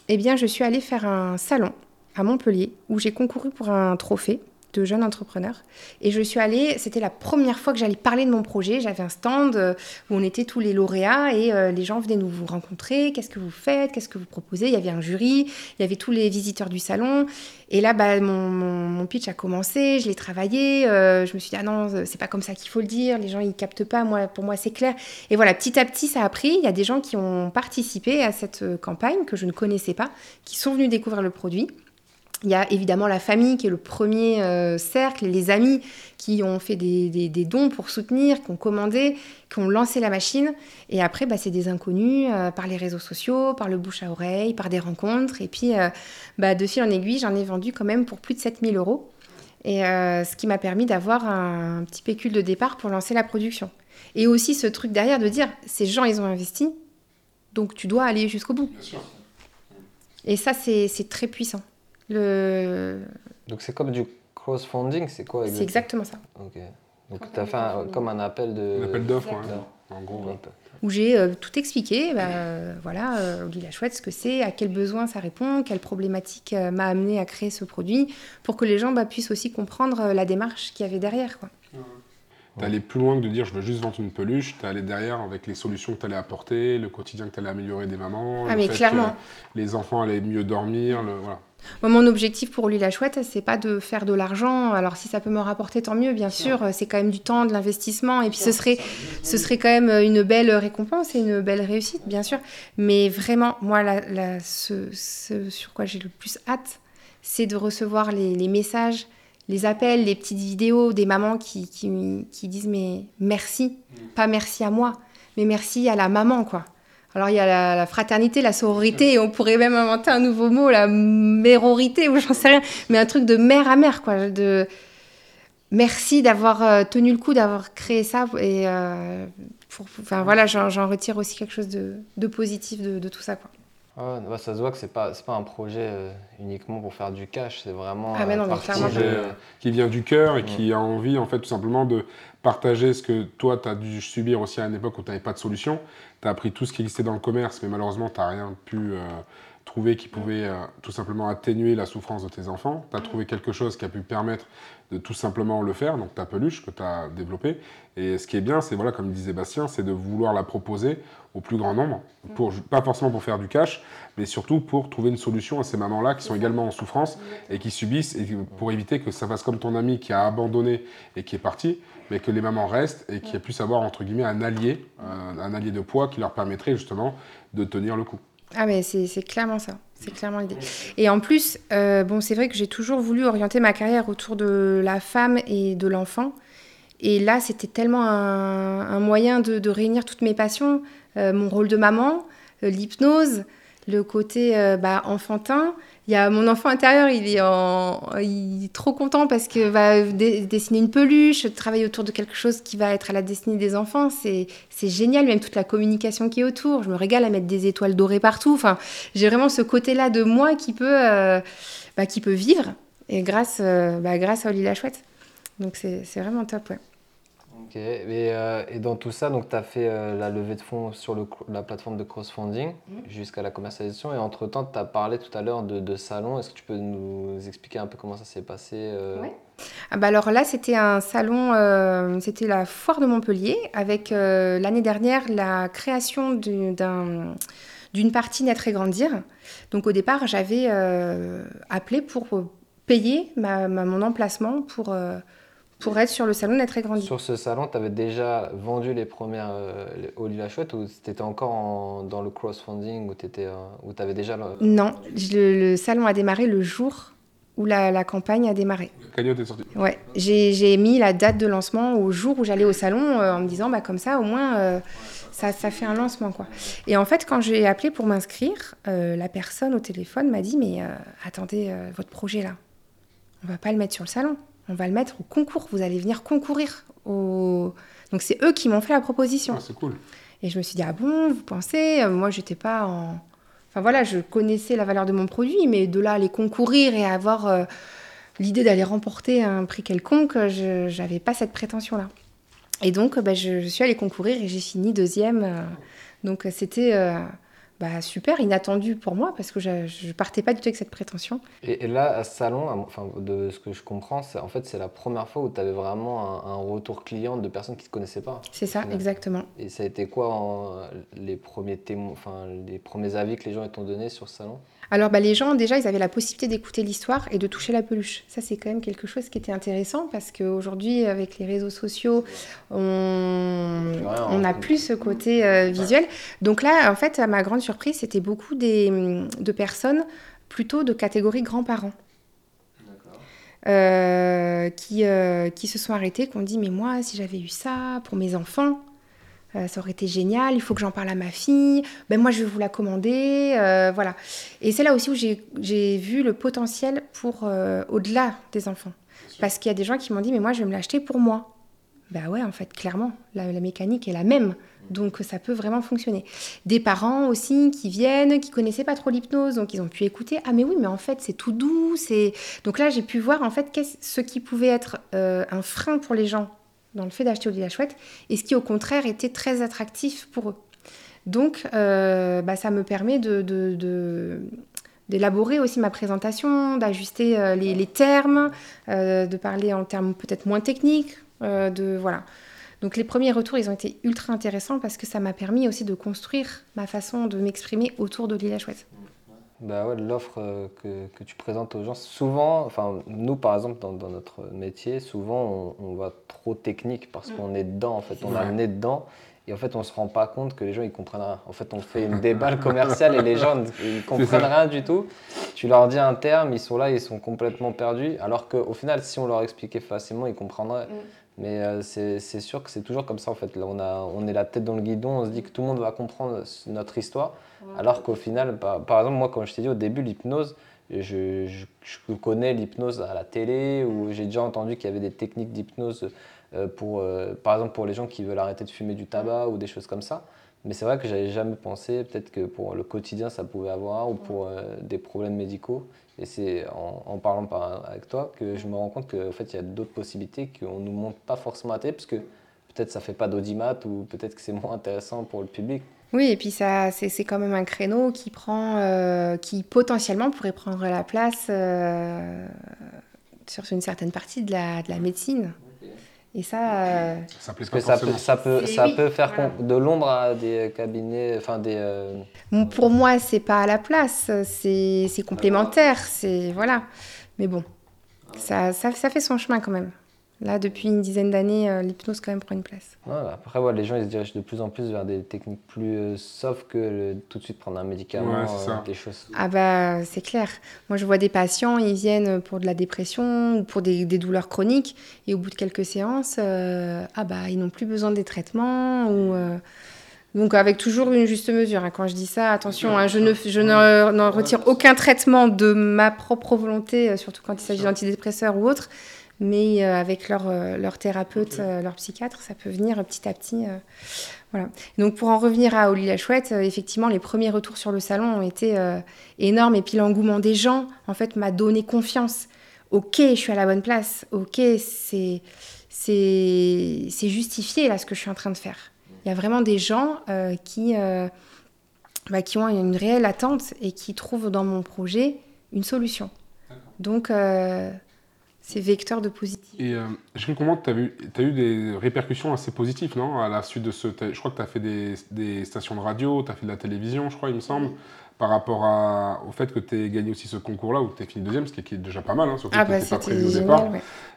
eh bien, je suis allée faire un salon à Montpellier où j'ai concouru pour un trophée de jeunes entrepreneurs. Et je suis allée, c'était la première fois que j'allais parler de mon projet. J'avais un stand euh, où on était tous les lauréats et euh, les gens venaient nous rencontrer. Qu'est-ce que vous faites? Qu'est-ce que vous proposez? Il y avait un jury, il y avait tous les visiteurs du salon. Et là, bah, mon, pitch a commencé, je l'ai travaillé. Euh, je me suis dit, ah non, c'est pas comme ça qu'il faut le dire. Les gens, ils captent pas. Moi, pour moi, c'est clair. Et voilà, petit à petit, ça a pris. Il y a des gens qui ont participé à cette campagne que je ne connaissais pas, qui sont venus découvrir le produit. Il y a évidemment la famille qui est le premier euh, cercle, les amis qui ont fait des, dons pour soutenir, qui ont commandé, qui ont lancé la machine. Et après, bah, c'est des inconnus euh, par les réseaux sociaux, par le bouche à oreille, par des rencontres. Et puis, euh, bah, de fil en aiguille, j'en ai vendu quand même pour plus de 7000 euros. Et ce qui m'a permis d'avoir un, petit pécule de départ pour lancer la production. Et aussi ce truc derrière de dire, ces gens, ils ont investi, donc tu dois aller jusqu'au bout. Et ça, c'est très puissant. Le... Donc c'est comme du crowdfunding, c'est quoi C'est exactement ça. Ok. Donc tu as fait comme un appel de... Un appel d'offres, en gros. Où j'ai euh, tout expliqué, bah, voilà, euh, la chouette, ce que c'est, à quel besoin ça répond, quelle problématique euh, m'a amené à créer ce produit, pour que les gens bah, puissent aussi comprendre la démarche qu'il y avait derrière. Quoi. Tu allé plus loin que de dire je veux juste vendre une peluche, tu es allé derrière avec les solutions que tu allais apporter, le quotidien que tu allais améliorer des mamans. Ah, mais clairement. les enfants allaient mieux dormir. Le, voilà. Mon objectif pour lui la chouette, c'est pas de faire de l'argent. Alors si ça peut me rapporter, tant mieux, bien sûr. C'est quand même du temps, de l'investissement, et puis ce serait, ce serait quand même une belle récompense et une belle réussite, bien sûr. Mais vraiment, moi, la, ce, sur quoi j'ai le plus hâte, c'est de recevoir les, les messages les appels, les petites vidéos des mamans qui, qui, disent mais merci, pas merci à moi, mais merci à la maman quoi. Alors il y a la, fraternité, la sororité, et on pourrait même inventer un nouveau mot, la mérorité ou j'en sais rien, mais un truc de mère à mère quoi. De merci d'avoir euh, tenu le coup, d'avoir créé ça et euh, enfin voilà, j'en retire aussi quelque chose de, positif de, de tout ça quoi. Ouais, ça se voit que c'est pas pas un projet euh, uniquement pour faire du cash, c'est vraiment ah, un projet euh, qui vient du cœur et qui a envie en fait tout simplement de partager ce que toi tu as dû subir aussi à une époque où tu n'avais pas de solution. Tu as appris tout ce qui existait dans le commerce mais malheureusement tu n'as rien pu euh, trouver qui pouvait tout simplement atténuer la souffrance de tes enfants. Tu as trouvé quelque chose qui a pu permettre de tout simplement le faire, donc ta peluche que tu as développée. Et ce qui est bien, c'est, voilà, comme disait Bastien, c'est de vouloir la proposer au plus grand nombre, pour, pas forcément pour faire du cash, mais surtout pour trouver une solution à ces mamans-là qui sont également en souffrance et qui subissent, et pour éviter que ça fasse comme ton ami qui a abandonné et qui est parti, mais que les mamans restent et qu'il puisse avoir, entre guillemets, un allié, un, allié de poids qui leur permettrait justement de tenir le coup. Ah mais c'est clairement ça, c'est clairement l'idée. Et en plus, euh, bon c'est vrai que j'ai toujours voulu orienter ma carrière autour de la femme et de l'enfant. Et là, c'était tellement un, moyen de, réunir toutes mes passions, euh, mon rôle de maman, euh, l'hypnose, le côté bah, enfantin, il y a mon enfant intérieur, il est, trop content parce que va dessiner une peluche, travailler autour de quelque chose qui va être à la destinée des enfants. C'est, génial, même toute la communication qui est autour. Je me régale à mettre des étoiles dorées partout. Enfin, j'ai vraiment ce côté-là de moi qui peut, euh, bah, qui peut vivre et grâce, euh, bah, grâce à Oli la Chouette. Donc c'est, c'est vraiment top, ouais. Ok, et, euh, et, dans tout ça, donc tu as fait euh, la levée de fonds sur le, la plateforme de crowdfunding mhm. jusqu'à la commercialisation. Et entre-temps, tu as parlé tout à l'heure de, de, salon. Est-ce que tu peux nous expliquer un peu comment ça s'est passé euh? Oui. Ah bah alors là, c'était un salon, c'était la foire de Montpellier, avec l'année dernière la création d'une partie Naître et Grandir. Donc au départ, j'avais appelé pour payer ma, mon emplacement pour pour être sur le salon d'être grandi. Sur ce salon, tu avais déjà vendu les premières euh, au Lila Chouette ou tu étais encore dans le crowdfunding ou tu euh, avais déjà le... Non, le, salon a démarré le jour où la, campagne a démarré. La cagnotte est sortie. Ouais, j'ai mis la date de lancement au jour où j'allais au salon euh, en me disant bah comme ça au moins euh, ça, ça, fait un lancement quoi. Et en fait quand j'ai appelé pour m'inscrire, la personne au téléphone m'a dit mais attendez votre projet là, on va pas le mettre sur le salon on va le mettre au concours. Vous allez venir concourir. Au... Donc c'est eux qui m'ont fait la proposition. Ah, c'est cool. Et je me suis dit, ah bon, vous pensez euh, Moi, j'étais pas en. Enfin voilà, je connaissais la valeur de mon produit, mais de là aller concourir et avoir euh, l'idée d'aller remporter un prix quelconque, je n'avais pas cette prétention-là. Et donc, bah, je, je, suis allée concourir et j'ai fini deuxième. Euh. donc c'était bah, super inattendu pour moi parce que je ne partais pas du tout avec cette prétention. Et, là, à ce salon, enfin, de ce que je comprends, en fait, c'est la première fois où tu avais vraiment un, retour client de personnes qui ne te connaissaient pas. C'est ça, exactement. Et ça a été quoi les, premiers témoins, enfin, les premiers avis que les gens t'ont donné sur ce salon? Alors bah, les gens, déjà, ils avaient la possibilité d'écouter l'histoire et de toucher la peluche. Ça, c'est quand même quelque chose qui était intéressant parce qu'aujourd'hui, avec les réseaux sociaux, on n'a plus ce côté euh, visuel. Donc là, en fait, à ma grande surprise, c'était beaucoup des, de personnes plutôt de catégorie grands-parents. Euh, qui, euh, qui se sont arrêtés, qui ont dit Mais moi, si j'avais eu ça pour mes enfants, euh, ça aurait été génial, il faut que j'en parle à ma fille, ben moi je vais vous la commander, euh, voilà. Et c'est là aussi où j'ai vu le potentiel pour euh, au-delà des enfants. Parce qu'il y a des gens qui m'ont dit, mais moi je vais me l'acheter pour moi. Ben ouais, en fait, clairement, la, mécanique est la même, donc ça peut vraiment fonctionner. Des parents aussi qui viennent, qui connaissaient pas trop l'hypnose, donc ils ont pu écouter, ah mais oui, mais en fait c'est tout doux, c'est... Donc là j'ai pu voir en fait ce qui pouvait être un frein pour les gens dans le fait d'acheter au la Chouette, et ce qui au contraire était très attractif pour eux. Donc, euh, bah, ça me permet de, d'élaborer aussi ma présentation, d'ajuster euh, les, termes, euh, de parler en termes peut-être moins techniques, de voilà. Donc les premiers retours, ils ont été ultra intéressants parce que ça m'a permis aussi de construire ma façon de m'exprimer autour de l'île chouette. Bah ouais, l'offre euh, que, que, tu présentes aux gens, souvent, enfin nous par exemple dans, dans notre métier, souvent on, va trop technique parce mm. qu'on est dedans en fait, on a le nez dedans et en fait on se rend pas compte que les gens ils comprennent rien. En fait on fait une déballe commerciale et les gens ils comprennent rien du tout. Tu leur dis un terme, ils sont là, ils sont complètement perdus alors qu'au final si on leur expliquait facilement ils comprendraient. Mm. Mais euh, c'est sûr que c'est toujours comme ça en fait. Là, on, a, on est la tête dans le guidon, on se dit que tout le monde va comprendre notre histoire. Alors qu'au final, par, par, exemple, moi, quand je t'ai dit au début, l'hypnose, je, je, connais l'hypnose à la télé ou j'ai déjà entendu qu'il y avait des techniques d'hypnose euh, pour, euh, par exemple, pour les gens qui veulent arrêter de fumer du tabac ou des choses comme ça. Mais c'est vrai que j'avais jamais pensé, peut-être que pour le quotidien ça pouvait avoir ou pour des problèmes médicaux. Et c'est en, en, parlant par, avec toi que je me rends compte qu'en fait, il y a d'autres possibilités qu'on ne nous montre pas forcément à télé, parce que peut-être ça ne fait pas d'audimat ou peut-être que c'est moins intéressant pour le public. Oui, et puis ça, c'est, quand même un créneau qui prend, euh, qui potentiellement pourrait prendre la place euh, sur une certaine partie de la, de la médecine. Et ça, euh, ça, peut, ça, peut, ça peut, faire de l'ombre à des cabinets, enfin des. Euh, pour moi, c'est pas à la place, c'est complémentaire, c'est voilà. Mais bon, ça, ça, fait son chemin quand même. Là, depuis une dizaine d'années, euh, l'hypnose quand même prend une place. après, ouais, les gens ils se dirigent de plus en plus vers des techniques plus euh, soft que tout de suite prendre un médicament, euh, des choses. Ah bah c'est clair. Moi, je vois des patients, ils viennent pour de la dépression ou pour des, des douleurs chroniques, et au bout de quelques séances, ah bah ils n'ont plus besoin des traitements ou donc avec toujours une juste mesure. Hein. Quand je dis ça, attention, hein, je ne, je ne, retire aucun traitement de ma propre volonté, surtout quand il s'agit d'antidépresseurs ou autres mais euh, avec leur, euh, leur thérapeute, euh, leur psychiatre, ça peut venir petit à petit. voilà. Donc pour en revenir à Oli la Chouette, effectivement, les premiers retours sur le salon ont été énormes et puis l'engouement des gens, en fait, m'a donné confiance. Ok, je suis à la bonne place. Ok, c'est c'est justifié là ce que je suis en train de faire. Il y a vraiment des gens qui, bah, qui ont une réelle attente et qui trouvent dans mon projet une solution. Donc, c'est vecteur de positif. Et euh, je comprends que tu as, as, eu des répercussions assez positives, non À la suite de ce. Je crois que tu as fait des, des, stations de radio, tu as fait de la télévision, je crois, il me semble, par rapport à, au fait que tu aies gagné aussi ce concours-là où tu es fini deuxième, ce qui est déjà pas mal, hein, surtout ah que bah, pas prévu au départ.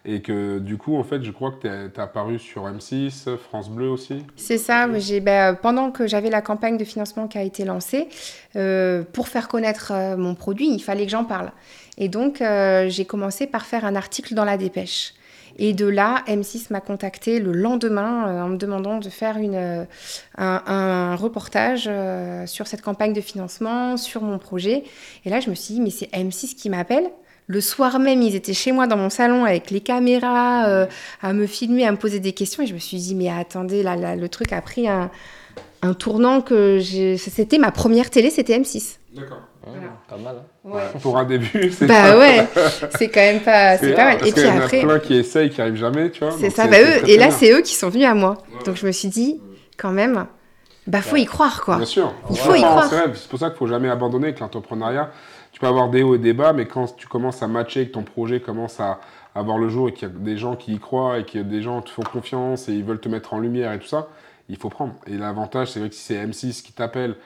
Et que du coup, en fait, je crois que tu es, apparu sur M6, France Bleu aussi. C'est ça, bah, pendant que j'avais la campagne de financement qui a été lancée, euh, pour faire connaître euh, mon produit, il fallait que j'en parle. Et donc, euh, j'ai commencé par faire un article dans la dépêche. Et de là, M6 m'a contacté le lendemain euh, en me demandant de faire une, euh, un, reportage sur cette campagne de financement, sur mon projet. Et là, je me suis dit, mais c'est M6 qui m'appelle. Le soir même, ils étaient chez moi dans mon salon avec les caméras, à me filmer, à me poser des questions. Et je me suis dit, mais attendez, là, le truc a pris un, un tournant que c'était ma première télé, c'était M6. D'accord. Pas mal. Hein. Pour un début, c'est Bah ouais, c'est quand même pas, c'est pas mal. et puis y après, il y en a plein qui essayent, qui arrivent jamais, tu vois. C'est ça. Bah eux, et là, c'est eux qui sont venus à moi. Donc je me suis dit, quand même, bah faut y croire, quoi. Bien sûr. Il faut y croire. C'est pour ça qu'il faut jamais abandonner avec l'entrepreneuriat. Tu peux avoir des hauts et des bas, mais quand tu commences à matcher, que ton projet commence à avoir le jour et qu'il y a des gens qui y croient et que des gens te font confiance et ils veulent te mettre en lumière et tout ça, il faut prendre. Et l'avantage, c'est vrai que si c'est M6 qui t'appelle,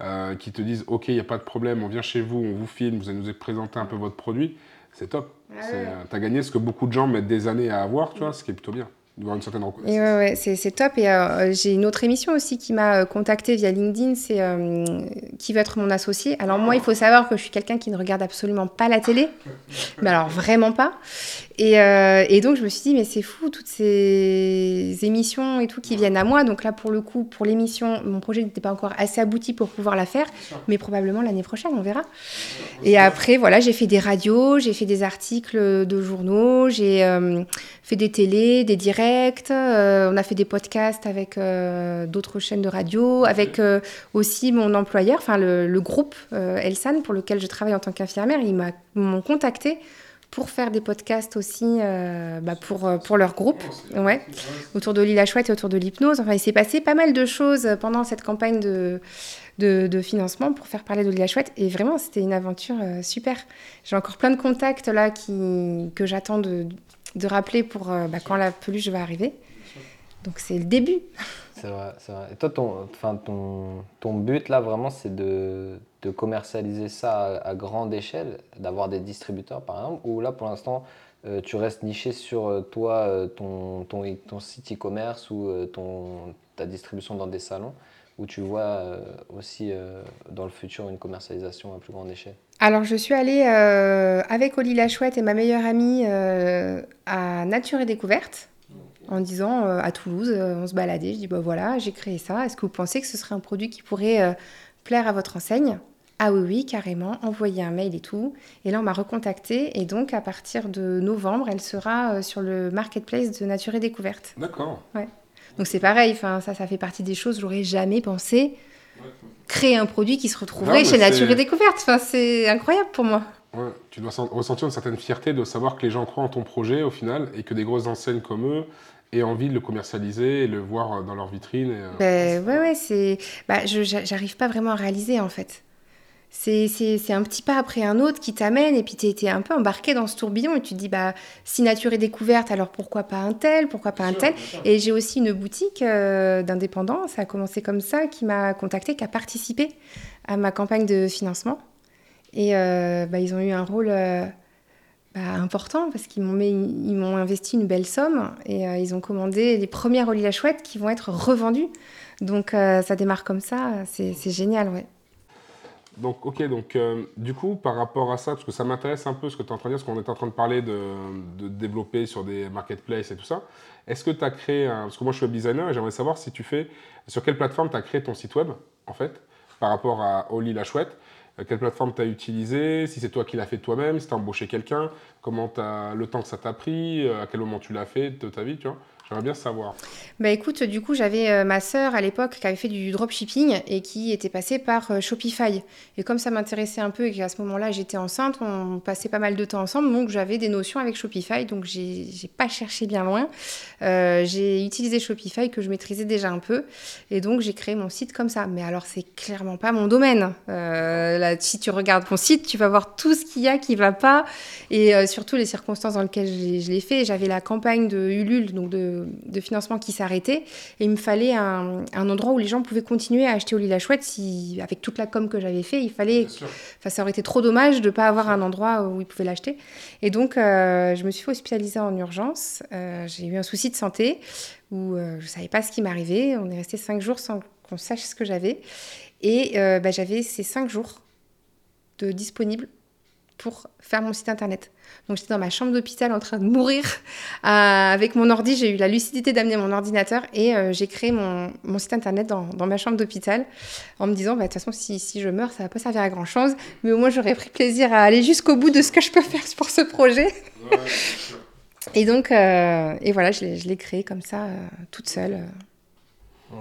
euh, qui te disent Ok, il n'y a pas de problème, on vient chez vous, on vous filme, vous allez nous présenter un peu votre produit, c'est top. Ah euh, tu as gagné ce que beaucoup de gens mettent des années à avoir, tu vois, ce qui est plutôt bien une certaine reconnaissance. Ouais, ouais c'est top. Et euh, j'ai une autre émission aussi qui m'a euh, contacté via LinkedIn, c'est euh, Qui veut être mon associé Alors moi, il faut savoir que je suis quelqu'un qui ne regarde absolument pas la télé, mais alors vraiment pas. Et, et donc je me suis dit, mais c'est fou, toutes ces émissions et tout qui viennent à moi. Donc là, pour le coup, pour l'émission, mon projet n'était pas encore assez abouti pour pouvoir la faire, mais probablement l'année prochaine, on verra. Et après, voilà, j'ai fait des radios, j'ai fait des articles de journaux, j'ai fait des télés, des directs, euh, on a fait des podcasts avec euh, d'autres chaînes de radio, avec euh, aussi mon employeur, enfin le, groupe Elsan pour lequel je travaille en tant qu'infirmière, ils m'ont contacté pour faire des podcasts aussi bah, pour, pour leur groupe, ouais, autour de l'île chouette et autour de l'hypnose. Enfin, il s'est passé pas mal de choses pendant cette campagne de, de, financement pour faire parler de l'île chouette. Et vraiment, c'était une aventure super. J'ai encore plein de contacts là qui, que j'attends de, de rappeler pour bah, quand la peluche va arriver. Donc c'est le début. C'est vrai, c'est vrai. Et toi, ton, ton, ton but là, vraiment, c'est de, de, commercialiser ça à, grande échelle, d'avoir des distributeurs par exemple, ou là pour l'instant, euh, tu restes niché sur euh, toi, euh, ton, ton, ton site e-commerce ou ton, ta distribution dans des salons, ou tu vois aussi dans le futur une commercialisation à plus grande échelle? Alors, je suis allée avec Oli la Chouette et ma meilleure amie à Nature et Découverte en disant euh, à Toulouse, euh, on se baladait, je dis bah voilà, j'ai créé ça, est-ce que vous pensez que ce serait un produit qui pourrait euh, plaire à votre enseigne? Ah oui, oui, carrément, envoyer un mail et tout. Et là, on m'a recontacté. Et donc, à partir de novembre, elle sera sur le marketplace de Nature et Découverte. D'accord. Ouais. Donc, c'est pareil. Enfin, ça, ça fait partie des choses. J'aurais jamais pensé créer un produit qui se retrouverait chez Nature et Découverte. Enfin, c'est incroyable pour moi. Ouais, tu dois ressentir une certaine fierté de savoir que les gens croient en ton projet au final et que des grosses enseignes comme eux aient envie de le commercialiser et le voir dans leur vitrine. Et, euh, ben, ouais, ouais, c'est. Bah, je j'arrive pas vraiment à réaliser en fait. C'est un petit pas après un autre qui t'amène et puis tu es, un peu embarqué dans ce tourbillon et tu te dis bah si nature est découverte alors pourquoi pas un tel, pourquoi pas un tel. Et j'ai aussi une boutique euh, d'indépendants, ça a commencé comme ça, qui m'a contacté, qui a participé à ma campagne de financement. Et euh, bah, ils ont eu un rôle euh, bah, important parce qu'ils m'ont investi une belle somme et euh, ils ont commandé les premières olives à chouette qui vont être revendues. Donc ça démarre comme ça, c'est génial, ouais. Donc, ok, donc du coup, par rapport à ça, parce que ça m'intéresse un peu ce que tu es en train de dire, parce qu'on est en train de parler de, de, développer sur des marketplaces et tout ça. Est-ce que tu as créé un. Parce que moi, je suis web designer et j'aimerais savoir si tu fais. Sur quelle plateforme tu as créé ton site web, en fait, par rapport à Oli la Chouette euh, quelle plateforme tu as utilisé, si c'est toi qui l'as fait toi-même, si tu as embauché quelqu'un, comment as, le temps que ça t'a pris, euh, à quel moment tu l'as fait de ta vie, tu vois. J'aimerais bien savoir. Bah écoute, du coup, j'avais euh, ma sœur à l'époque qui avait fait du dropshipping et qui était passée par euh, Shopify. Et comme ça m'intéressait un peu et qu'à ce moment-là, j'étais enceinte, on passait pas mal de temps ensemble, donc j'avais des notions avec Shopify, donc j'ai pas cherché bien loin. Euh, j'ai utilisé Shopify que je maîtrisais déjà un peu et donc j'ai créé mon site comme ça. Mais alors, c'est clairement pas mon domaine. là, si tu regardes mon site, tu vas voir tout ce qu'il y a qui va pas et surtout les circonstances dans lesquelles je l'ai fait. J'avais la campagne de Ulule, donc de de, financement qui s'arrêtait. Et il me fallait un, endroit où les gens pouvaient continuer à acheter au lit la chouette. Si, avec toute la com que j'avais fait, il fallait. Enfin, ça aurait été trop dommage de ne pas avoir un endroit où ils pouvaient l'acheter. Et donc, euh, je me suis fait hospitaliser en urgence. Euh, j'ai eu un souci de santé où euh, je ne savais pas ce qui m'arrivait. On est resté cinq jours sans qu'on sache ce que j'avais. Et bah, j'avais ces cinq jours de disponibles pour faire mon site internet. Donc j'étais dans ma chambre d'hôpital en train de mourir. Euh, avec mon ordi, j'ai eu la lucidité d'amener mon ordinateur et euh, j'ai créé mon, mon, site internet dans, dans ma chambre d'hôpital en me disant, bah, de toute façon, si, si, je meurs, ça va pas servir à grand-chose, mais au moins j'aurais pris plaisir à aller jusqu'au bout de ce que je peux faire pour ce projet. et donc, euh, et voilà, je l'ai créé comme ça, toute seule.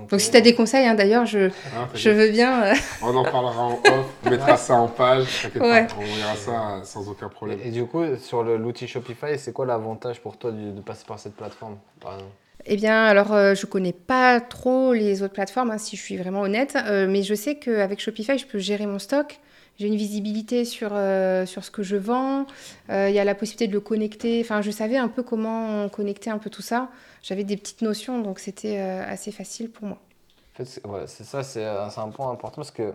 Donc si tu as des conseils, hein, d'ailleurs, je, ah, je veux bien. Euh, on en parlera en off, on mettra ça en page, on verra ça sans aucun problème. Et, du coup, sur l'outil Shopify, c'est quoi l'avantage pour toi de, passer par cette plateforme? Eh bien, alors, euh, je connais pas trop les autres plateformes, hein, si je suis vraiment honnête, euh, mais je sais qu'avec Shopify, je peux gérer mon stock. J'ai une visibilité sur, sur ce que je vends. Il y a la possibilité de le connecter. Enfin, je savais un peu comment connecter un peu tout ça j'avais des petites notions, donc c'était euh, assez facile pour moi. En fait, c'est ça, euh, c'est un point important parce que,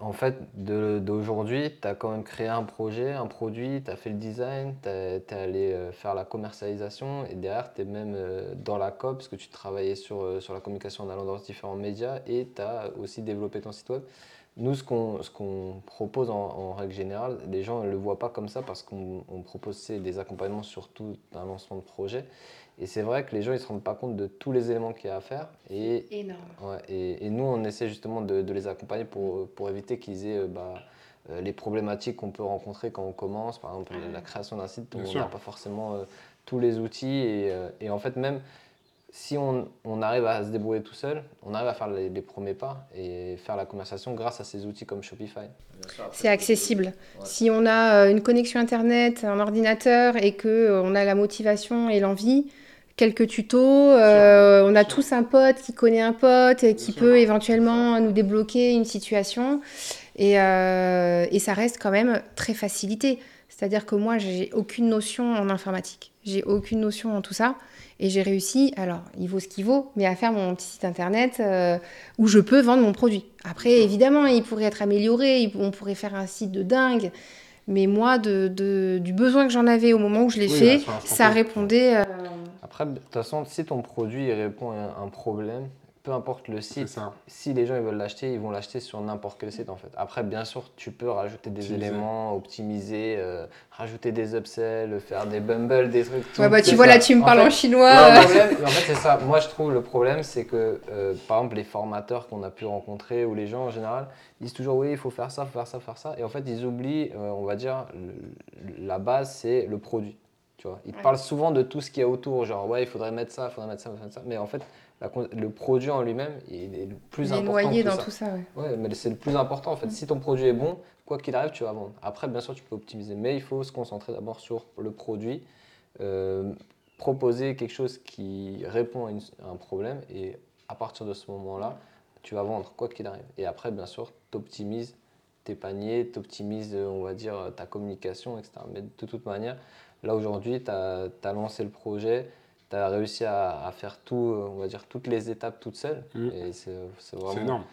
en fait, d'aujourd'hui, tu as quand même créé un projet, un produit, tu as fait le design, tu es, allé euh, faire la commercialisation et derrière, tu es même dans la COP parce que tu travaillais sur, sur la communication en allant dans différents médias et tu as aussi développé ton site web. Nous, ce qu'on propose en, règle générale, les gens ne le voient pas comme ça parce qu'on propose des accompagnements sur tout un lancement de projet. Et c'est vrai que les gens ne se rendent pas compte de tous les éléments qu'il y a à faire. Et, Énorme. et, et, nous, on essaie justement de, de les accompagner pour, pour éviter qu'ils aient euh, bah, euh, les problématiques qu'on peut rencontrer quand on commence. Par exemple, la création d'un site, on n'a pas forcément euh, tous les outils. Et, et, en fait, même si on, on, arrive à se débrouiller tout seul, on arrive à faire les, premiers pas et faire la conversation grâce à ces outils comme Shopify. C'est accessible. Si on a une connexion Internet, un ordinateur et qu'on a la motivation et l'envie, quelques tutos. Euh, on a tous un pote qui connaît un pote et qui peut éventuellement nous débloquer une situation. Et, euh, et, ça reste quand même très facilité. C'est-à-dire que moi, j'ai aucune notion en informatique. J'ai aucune notion en tout ça. Et j'ai réussi, alors il vaut ce qu'il vaut, mais à faire mon petit site internet euh, où je peux vendre mon produit. Après, évidemment, il pourrait être amélioré, on pourrait faire un site de dingue. Mais moi, de, du besoin que j'en avais au moment où je l'ai fait, ça répondait. Euh, Après, de toute façon, si ton produit répond à un problème, peu importe le site, si les gens ils veulent l'acheter, ils vont l'acheter sur n'importe quel site en fait. Après, bien sûr, tu peux rajouter des éléments, optimiser, euh, rajouter des upsells, faire des bumbles, des trucs. ouais, bah tu vois, là, tu me parles en, chinois. en fait, c'est ça. Moi, je trouve le problème, c'est que, euh, par exemple, les formateurs qu'on a pu rencontrer ou les gens en général disent toujours oui, il faut faire ça, faut faire ça, faire ça. Et en fait, ils oublient, euh, on va dire, la base, c'est le produit. Tu vois? Ils parlent souvent de tout ce qu'il y a autour, genre ouais, il faudrait mettre ça, il faudrait mettre ça, il faudrait mettre ça. Mais en fait, le produit en lui-même est le plus il est important. noyé dans tout ça. ouais. mais c'est le plus important en fait. Mm. Si ton produit est bon, quoi qu'il arrive, tu vas vendre. Après, bien sûr, tu peux optimiser, mais il faut se concentrer d'abord sur le produit, euh, proposer quelque chose qui répond à, un problème et à partir de ce moment-là, tu vas vendre quoi qu'il arrive. Et après, bien sûr, tu optimises tes paniers, tu optimises, on va dire, ta communication, etc. Mais de toute manière, là aujourd'hui, tu as, as lancé le projet tu as réussi à, faire tout, on va dire, toutes les étapes toute seule. Mm. Et c'est vraiment. C'est énorme.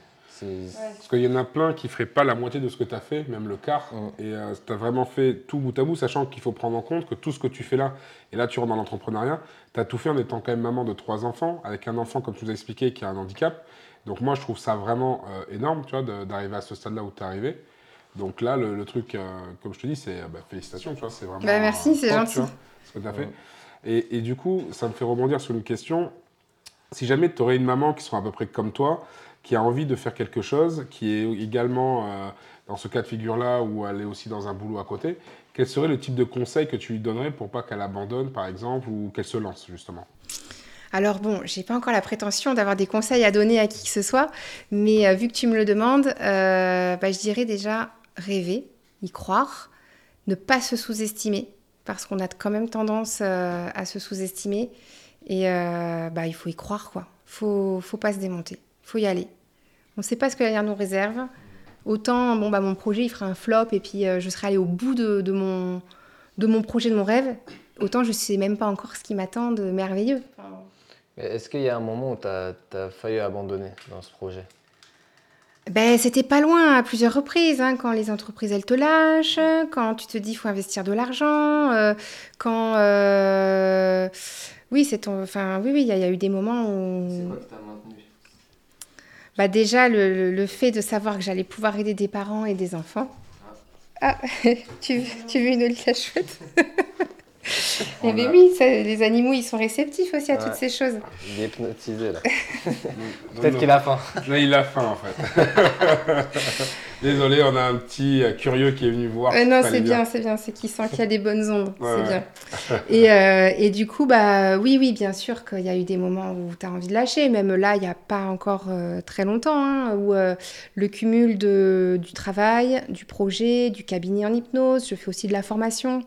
Parce qu'il y en a plein qui ne feraient pas la moitié de ce que tu as fait, même le quart. Mm. Et euh, tu as vraiment fait tout bout à bout, sachant qu'il faut prendre en compte que tout ce que tu fais là, et là tu rentres dans l'entrepreneuriat, tu as tout fait en étant quand même maman de trois enfants, avec un enfant, comme tu nous as expliqué, qui a un handicap. Donc moi, je trouve ça vraiment euh, énorme, tu vois, d'arriver à ce stade-là où tu es arrivé. Donc là, le, truc, euh, comme je te dis, c'est bah, félicitations, tu vois, c'est vraiment. Bah, merci, c'est gentil. ce que tu as fait. Et, du coup, ça me fait rebondir sur une question. Si jamais tu aurais une maman qui soit à peu près comme toi, qui a envie de faire quelque chose, qui est également euh, dans ce cas de figure-là, où elle est aussi dans un boulot à côté, quel serait le type de conseil que tu lui donnerais pour pas qu'elle abandonne, par exemple, ou qu'elle se lance, justement? Alors bon, j'ai pas encore la prétention d'avoir des conseils à donner à qui que ce soit, mais euh, vu que tu me le demandes, euh, bah, je dirais déjà rêver, y croire, ne pas se sous-estimer, parce qu'on a quand même tendance euh, à se sous-estimer. Et euh, bah, il faut y croire, quoi. Faut, faut pas se démonter. faut y aller. On ne sait pas ce que l'avenir nous réserve. Autant, bon, bah, mon projet, il fera un flop et puis euh, je serai allée au bout de, mon, de mon projet, de mon rêve. Autant, je ne sais même pas encore ce qui m'attend de merveilleux. Est-ce qu'il y a un moment où tu as failli abandonner dans ce projet? Ben, c'était pas loin à plusieurs reprises, hein, quand les entreprises elles te lâchent, quand tu te dis faut investir de l'argent, euh, quand euh, oui c'est ton, enfin oui oui il y, a eu des moments où. C'est quoi t'a maintenu? Bah déjà le, le, fait de savoir que j'allais pouvoir aider des parents et des enfants. Ah, ah tu, tu veux une olive chouette Eh bien oui, les animaux, ils sont réceptifs aussi à toutes ces choses. Il est hypnotisé là. Peut-être qu'il a faim. Là, il a faim en fait. Désolé, on a un petit euh, curieux qui est venu voir. Euh, non, c'est bien, c'est bien, c'est qu'il sent qu'il y a des bonnes ondes, c'est bien. Et, euh, et, du coup, bah oui, oui, bien sûr qu'il y a eu des moments où tu as envie de lâcher, même là, il n'y a pas encore très longtemps, hein, où le cumul de, du travail, du projet, du cabinet en hypnose, je fais aussi de la formation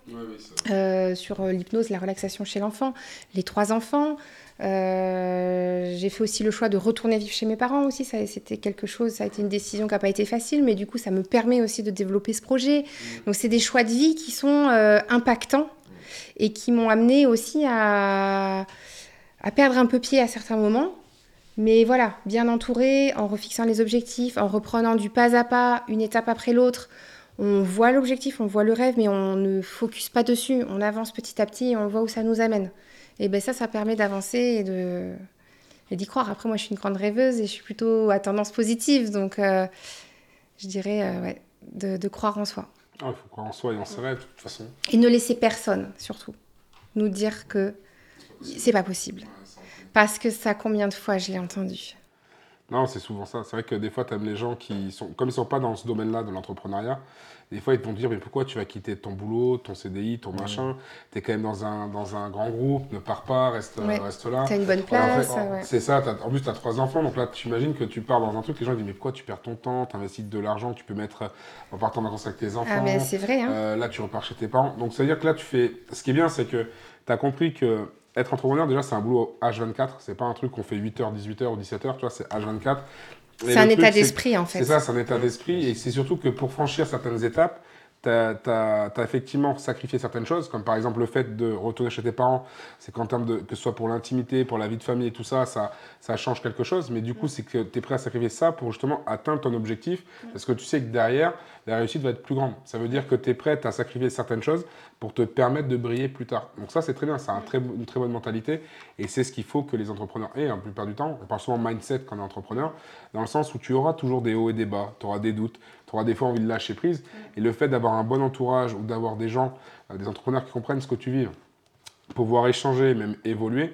sur l'hypnose, la relaxation chez l'enfant, les trois enfants. Euh, j'ai fait aussi le choix de retourner vivre chez mes parents aussi. Ça, c'était quelque chose, ça a été une décision qui n'a pas été facile, mais du coup, ça me permet aussi de développer ce projet. Donc, c'est des choix de vie qui sont euh, impactants et qui m'ont amené aussi à, à perdre un peu pied à certains moments. Mais voilà, bien entouré, en refixant les objectifs, en reprenant du pas à pas, une étape après l'autre. On voit l'objectif, on voit le rêve, mais on ne focus pas dessus. On avance petit à petit et on voit où ça nous amène. Et ben ça, ça permet d'avancer et de et d'y croire. Après, moi, je suis une grande rêveuse et je suis plutôt à tendance positive, donc euh, je dirais euh, ouais, de, de, croire en soi. Ah, il faut croire en soi et en ses rêves, de toute façon. Et ne laisser personne, surtout, nous dire que c'est pas possible. Parce que ça, combien de fois je l'ai entendu Non, c'est souvent ça. C'est vrai que des fois, tu aimes les gens qui sont, comme ils sont pas dans ce domaine-là de l'entrepreneuriat, des fois, ils vont te dire, mais pourquoi tu vas quitter ton boulot, ton CDI, ton machin? Tu es quand même dans un, dans un grand groupe, ne pars pas, reste, reste là. Tu as une bonne place. C'est ça, en plus, tu as trois enfants, donc là, tu imagines que tu pars dans un truc, les gens disent, mais pourquoi tu perds ton temps, tu investis de l'argent, tu peux mettre en partant en vacances avec tes enfants. Ah, mais c'est vrai. Hein. Euh, là, tu repars chez tes parents. Donc, ça veut dire que là, tu fais. Ce qui est bien, c'est que tu as compris que être entrepreneur, déjà, c'est un boulot H24. C'est pas un truc qu'on fait 8h, 18h ou 17h, tu vois, c'est H24. C'est un état d'esprit, en fait. C'est ça, c'est un état d'esprit. Et c'est surtout que pour franchir certaines étapes, tu as, effectivement sacrifié certaines choses, comme par exemple le fait de retourner chez tes parents, c'est qu'en termes de, que ce soit pour l'intimité, pour la vie de famille et tout ça, ça, ça change quelque chose, mais du coup, c'est que tu es prêt à sacrifier ça pour justement atteindre ton objectif, parce que tu sais que derrière, la réussite va être plus grande. Ça veut dire que tu es prêt à sacrifier certaines choses pour te permettre de briller plus tard. Donc ça, c'est très bien, c'est un très, une très bonne mentalité, et c'est ce qu'il faut que les entrepreneurs aient, la plupart du temps. On parle souvent mindset quand on est entrepreneur, dans le sens où tu auras toujours des hauts et des bas, tu auras des doutes, tu auras des fois envie de lâcher prise, et le fait d'avoir un bon entourage ou d'avoir des gens, euh, des entrepreneurs qui comprennent ce que tu vis, pouvoir échanger, même évoluer,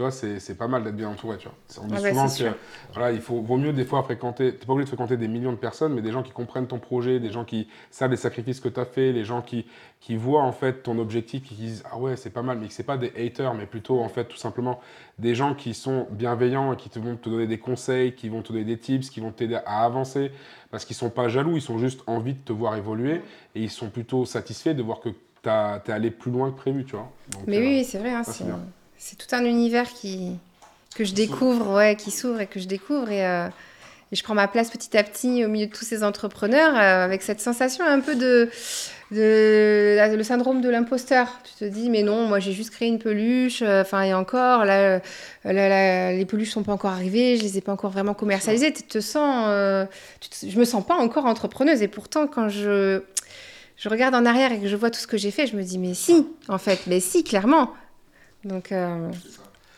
tu vois, c'est pas mal d'être bien entouré, tu vois. On dit souvent que, voilà, il faut, vaut mieux des fois fréquenter, t'es pas obligé de fréquenter des millions de personnes, mais des gens qui comprennent ton projet, des gens qui savent les sacrifices que tu as fait, les gens qui, qui voient en fait ton objectif, qui disent ah ouais c'est pas mal, mais que c'est pas des haters, mais plutôt en fait tout simplement des gens qui sont bienveillants et qui te vont te donner des conseils, qui vont te donner des tips, qui vont t'aider à avancer, parce qu'ils sont pas jaloux, ils sont juste envie de te voir évoluer et ils sont plutôt satisfaits de voir que tu es allé plus loin que prévu, tu vois. mais euh, oui, c'est vrai, hein, c'est tout un univers qui, que je découvre, ouais, qui s'ouvre et que je découvre. Et, euh, je prends ma place petit à petit au milieu de tous ces entrepreneurs euh, avec cette sensation un peu de, de, le syndrome de l'imposteur. Tu te dis, mais non, moi j'ai juste créé une peluche. Euh, enfin, et encore, là, les peluches sont pas encore arrivées, je les ai pas encore vraiment commercialisées. Tu te sens, je me sens pas encore entrepreneuse. Et pourtant, quand je, je regarde en arrière et que je vois tout ce que j'ai fait, je me dis, mais si, en fait, mais si, clairement. Donc, euh,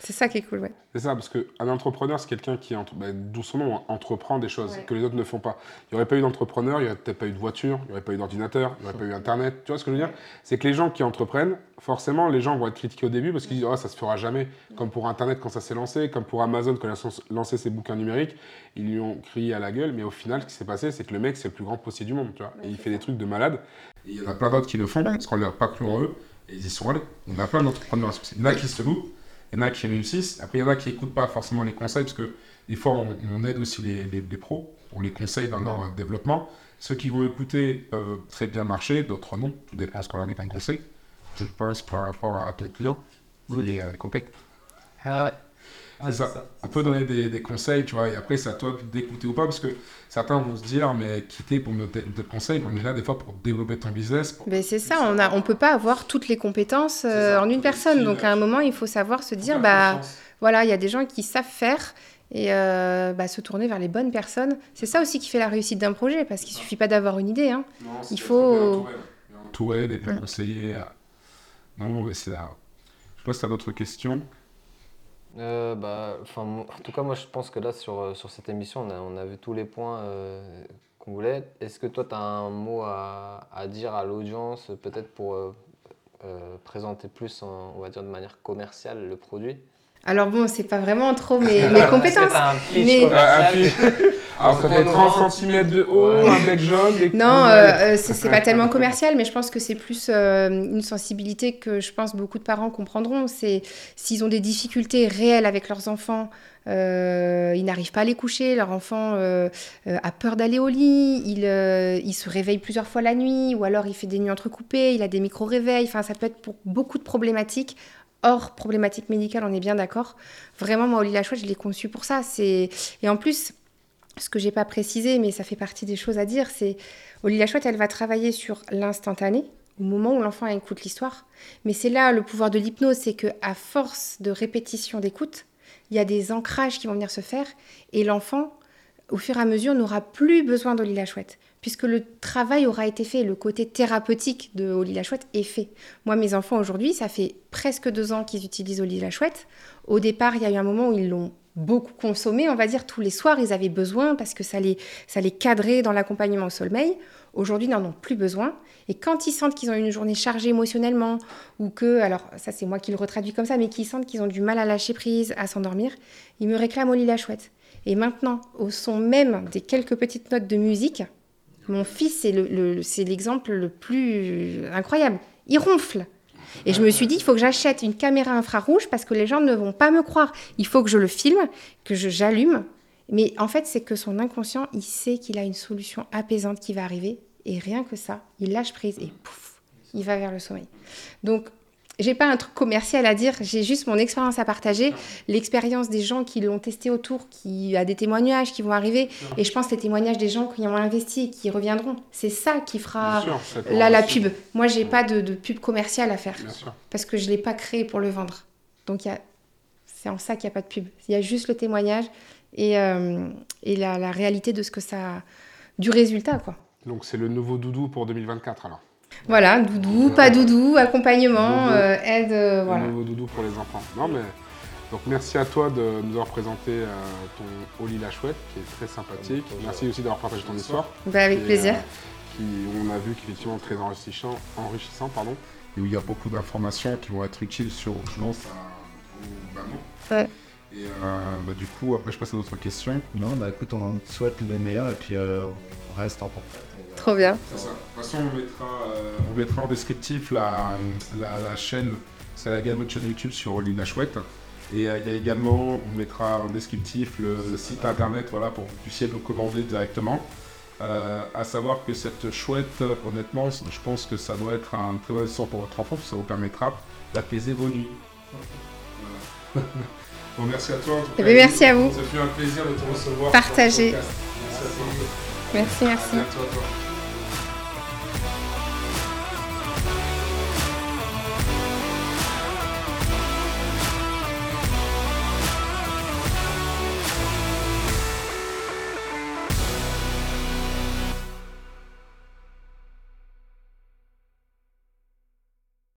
c'est ça qui est cool, ouais. C'est ça, parce qu'un entrepreneur, c'est quelqu'un qui, ben, d'où son nom, entreprend des choses que les autres ne font pas. Il n'y aurait pas eu d'entrepreneur, il n'y aurait peut-être pas eu de voiture, il n'y aurait pas eu d'ordinateur, il n'y aurait pas eu Internet. Tu vois ce que je veux dire? C'est que les gens qui entreprennent, forcément, les gens vont être critiqués au début parce qu'ils disent oh, ça se fera jamais. Comme pour Internet quand ça s'est lancé, comme pour Amazon quand il a lancé ses bouquins numériques, ils lui ont crié à la gueule. Mais au final, ce qui s'est passé, c'est que le mec, c'est le plus grand postier du monde. Tu vois et il fait des trucs de malade. Et il y en a plein d'autres qui le font parce qu'on ne pas cru en eux. Ils y sont allés. On a plein d'entrepreneurs. Il y en a qui se louent, il y en a qui réussissent. Après, il y en a qui n'écoutent pas forcément les conseils, parce que des fois, on, aide aussi les, les, pros, on les conseille dans leur développement. Ceux qui vont écouter peuvent très bien marcher, d'autres non. Tout dépend de ce qu'on leur dit un conseil. Je pense par rapport à vous les euh, Ah c'est ça. On peut donner des, des, conseils, tu vois, et après, c'est à toi d'écouter ou pas, parce que certains vont se dire, mais quitter pour me donner des conseils, on est là des fois pour développer ton business. Mais c'est ça, on ne on peut pas avoir toutes les compétences euh, en une personne. Donc, à un moment, il faut savoir se dire, bah, voilà, il y a des gens qui savent faire et euh, bah, se tourner vers les bonnes personnes. C'est ça aussi qui fait la réussite d'un projet, parce qu'il suffit pas d'avoir une idée. Hein. il faut. Et bien conseiller. Non, c'est là. Je pas si tu as d'autres questions. Euh, bah, en tout cas, moi, je pense que là, sur, euh, sur cette émission, on a, on a vu tous les points euh, qu'on voulait. Est-ce que toi, tu as un mot à, à dire à l'audience, peut-être pour présenter plus, on va dire de manière commerciale, le produit? Alors bon, c'est pas vraiment trop mes, mes compétences. mais... Alors ça fait 30 cm de haut, un bec jaune. non, euh, euh c'est pas tellement commercial, mais je pense que c'est plus euh, une sensibilité que je pense beaucoup de parents comprendront. C'est s'ils ont des difficultés réelles avec leurs enfants, euh, ils n'arrivent pas à les coucher, leur enfant a peur d'aller au lit, il, il, se réveille plusieurs fois la nuit, ou alors il fait des nuits entrecoupées, il a des micro-réveils, enfin ça peut être pour beaucoup de problématiques hors problématique médicale, on est bien d'accord. Vraiment, moi, Oli Chouette, je l'ai conçu pour ça. Et en plus, ce que j'ai pas précisé, mais ça fait partie des choses à dire, c'est Oli Chouette, elle va travailler sur l'instantané, au moment où l'enfant écoute l'histoire. Mais c'est là le pouvoir de l'hypnose, c'est que à force de répétition d'écoute, il y a des ancrages qui vont venir se faire, et l'enfant, au fur et à mesure, n'aura plus besoin d'Oli Chouette puisque le travail aura été fait, le côté thérapeutique de Oli la Chouette est fait. Moi, mes enfants aujourd'hui, ça fait presque deux ans qu'ils utilisent Oli la Chouette. Au départ, il y a eu un moment où ils l'ont beaucoup consommé, on va dire tous les soirs, ils avaient besoin parce que ça les, ça les cadrait dans l'accompagnement au sommeil. Aujourd'hui, ils n'en ont plus besoin. Et quand ils sentent qu'ils ont une journée chargée émotionnellement, ou que, alors ça c'est moi qui le retraduis comme ça, mais qu'ils sentent qu'ils ont du mal à lâcher prise, à s'endormir, ils me réclament Oli la Chouette. Et maintenant, au son même des quelques petites notes de musique, mon fils, c'est l'exemple le, plus incroyable. Il ronfle. Et je me suis dit, il faut que j'achète une caméra infrarouge parce que les gens ne vont pas me croire. Il faut que je le filme, que j'allume. Mais en fait, c'est que son inconscient, il sait qu'il a une solution apaisante qui va arriver. Et rien que ça, il lâche prise et pouf, il va vers le sommeil. Donc, j'ai pas un truc commercial à dire, j'ai juste mon expérience à partager, l'expérience des gens qui l'ont testé autour, qui a des témoignages qui vont arriver, et je pense les témoignages des gens qui ont investi et qui reviendront. C'est ça qui fera la, la pub. Moi, j'ai pas de, pub commerciale à faire parce que je l'ai pas créé pour le vendre. Donc c'est en ça qu'il n'y a pas de pub. Il y a juste le témoignage et, euh, et la, la, réalité de ce que ça, du résultat quoi. Donc c'est le nouveau doudou pour 2024 alors. Voilà, doudou, pas doudou, accompagnement, euh, aide, euh, voilà. Nouveau doudou pour les enfants. Non mais donc merci à toi de nous avoir présenté euh, ton Oli la chouette qui est très sympathique. Merci aussi d'avoir partagé ton histoire. Bah, avec plaisir. qui on a vu qu'effectivement très enrichissant, enrichissant pardon. Et où il y a beaucoup d'informations qui vont être utiles sur je pense aux mamans. Ouais. Et bah, du coup, après, je passe à d'autres questions. Non, bah écoute, on souhaite le meilleur et puis on reste en contact. Trop bien. Ça. De toute façon, on mettra, on mettra en descriptif la, la, chaîne, c'est la gamme de chaîne YouTube sur Lina Chouette. Et euh, il y a également, on mettra en descriptif le site internet voilà, pour que vous puissiez le commander directement. Euh, à savoir que cette chouette, honnêtement, je pense que ça doit être un très bon sort pour votre enfant, ça vous permettra d'apaiser vos nuits. bon, merci à toi. Eh ben, merci à vous. Ça fait un plaisir de te recevoir. Partager. Merci, merci. Toi.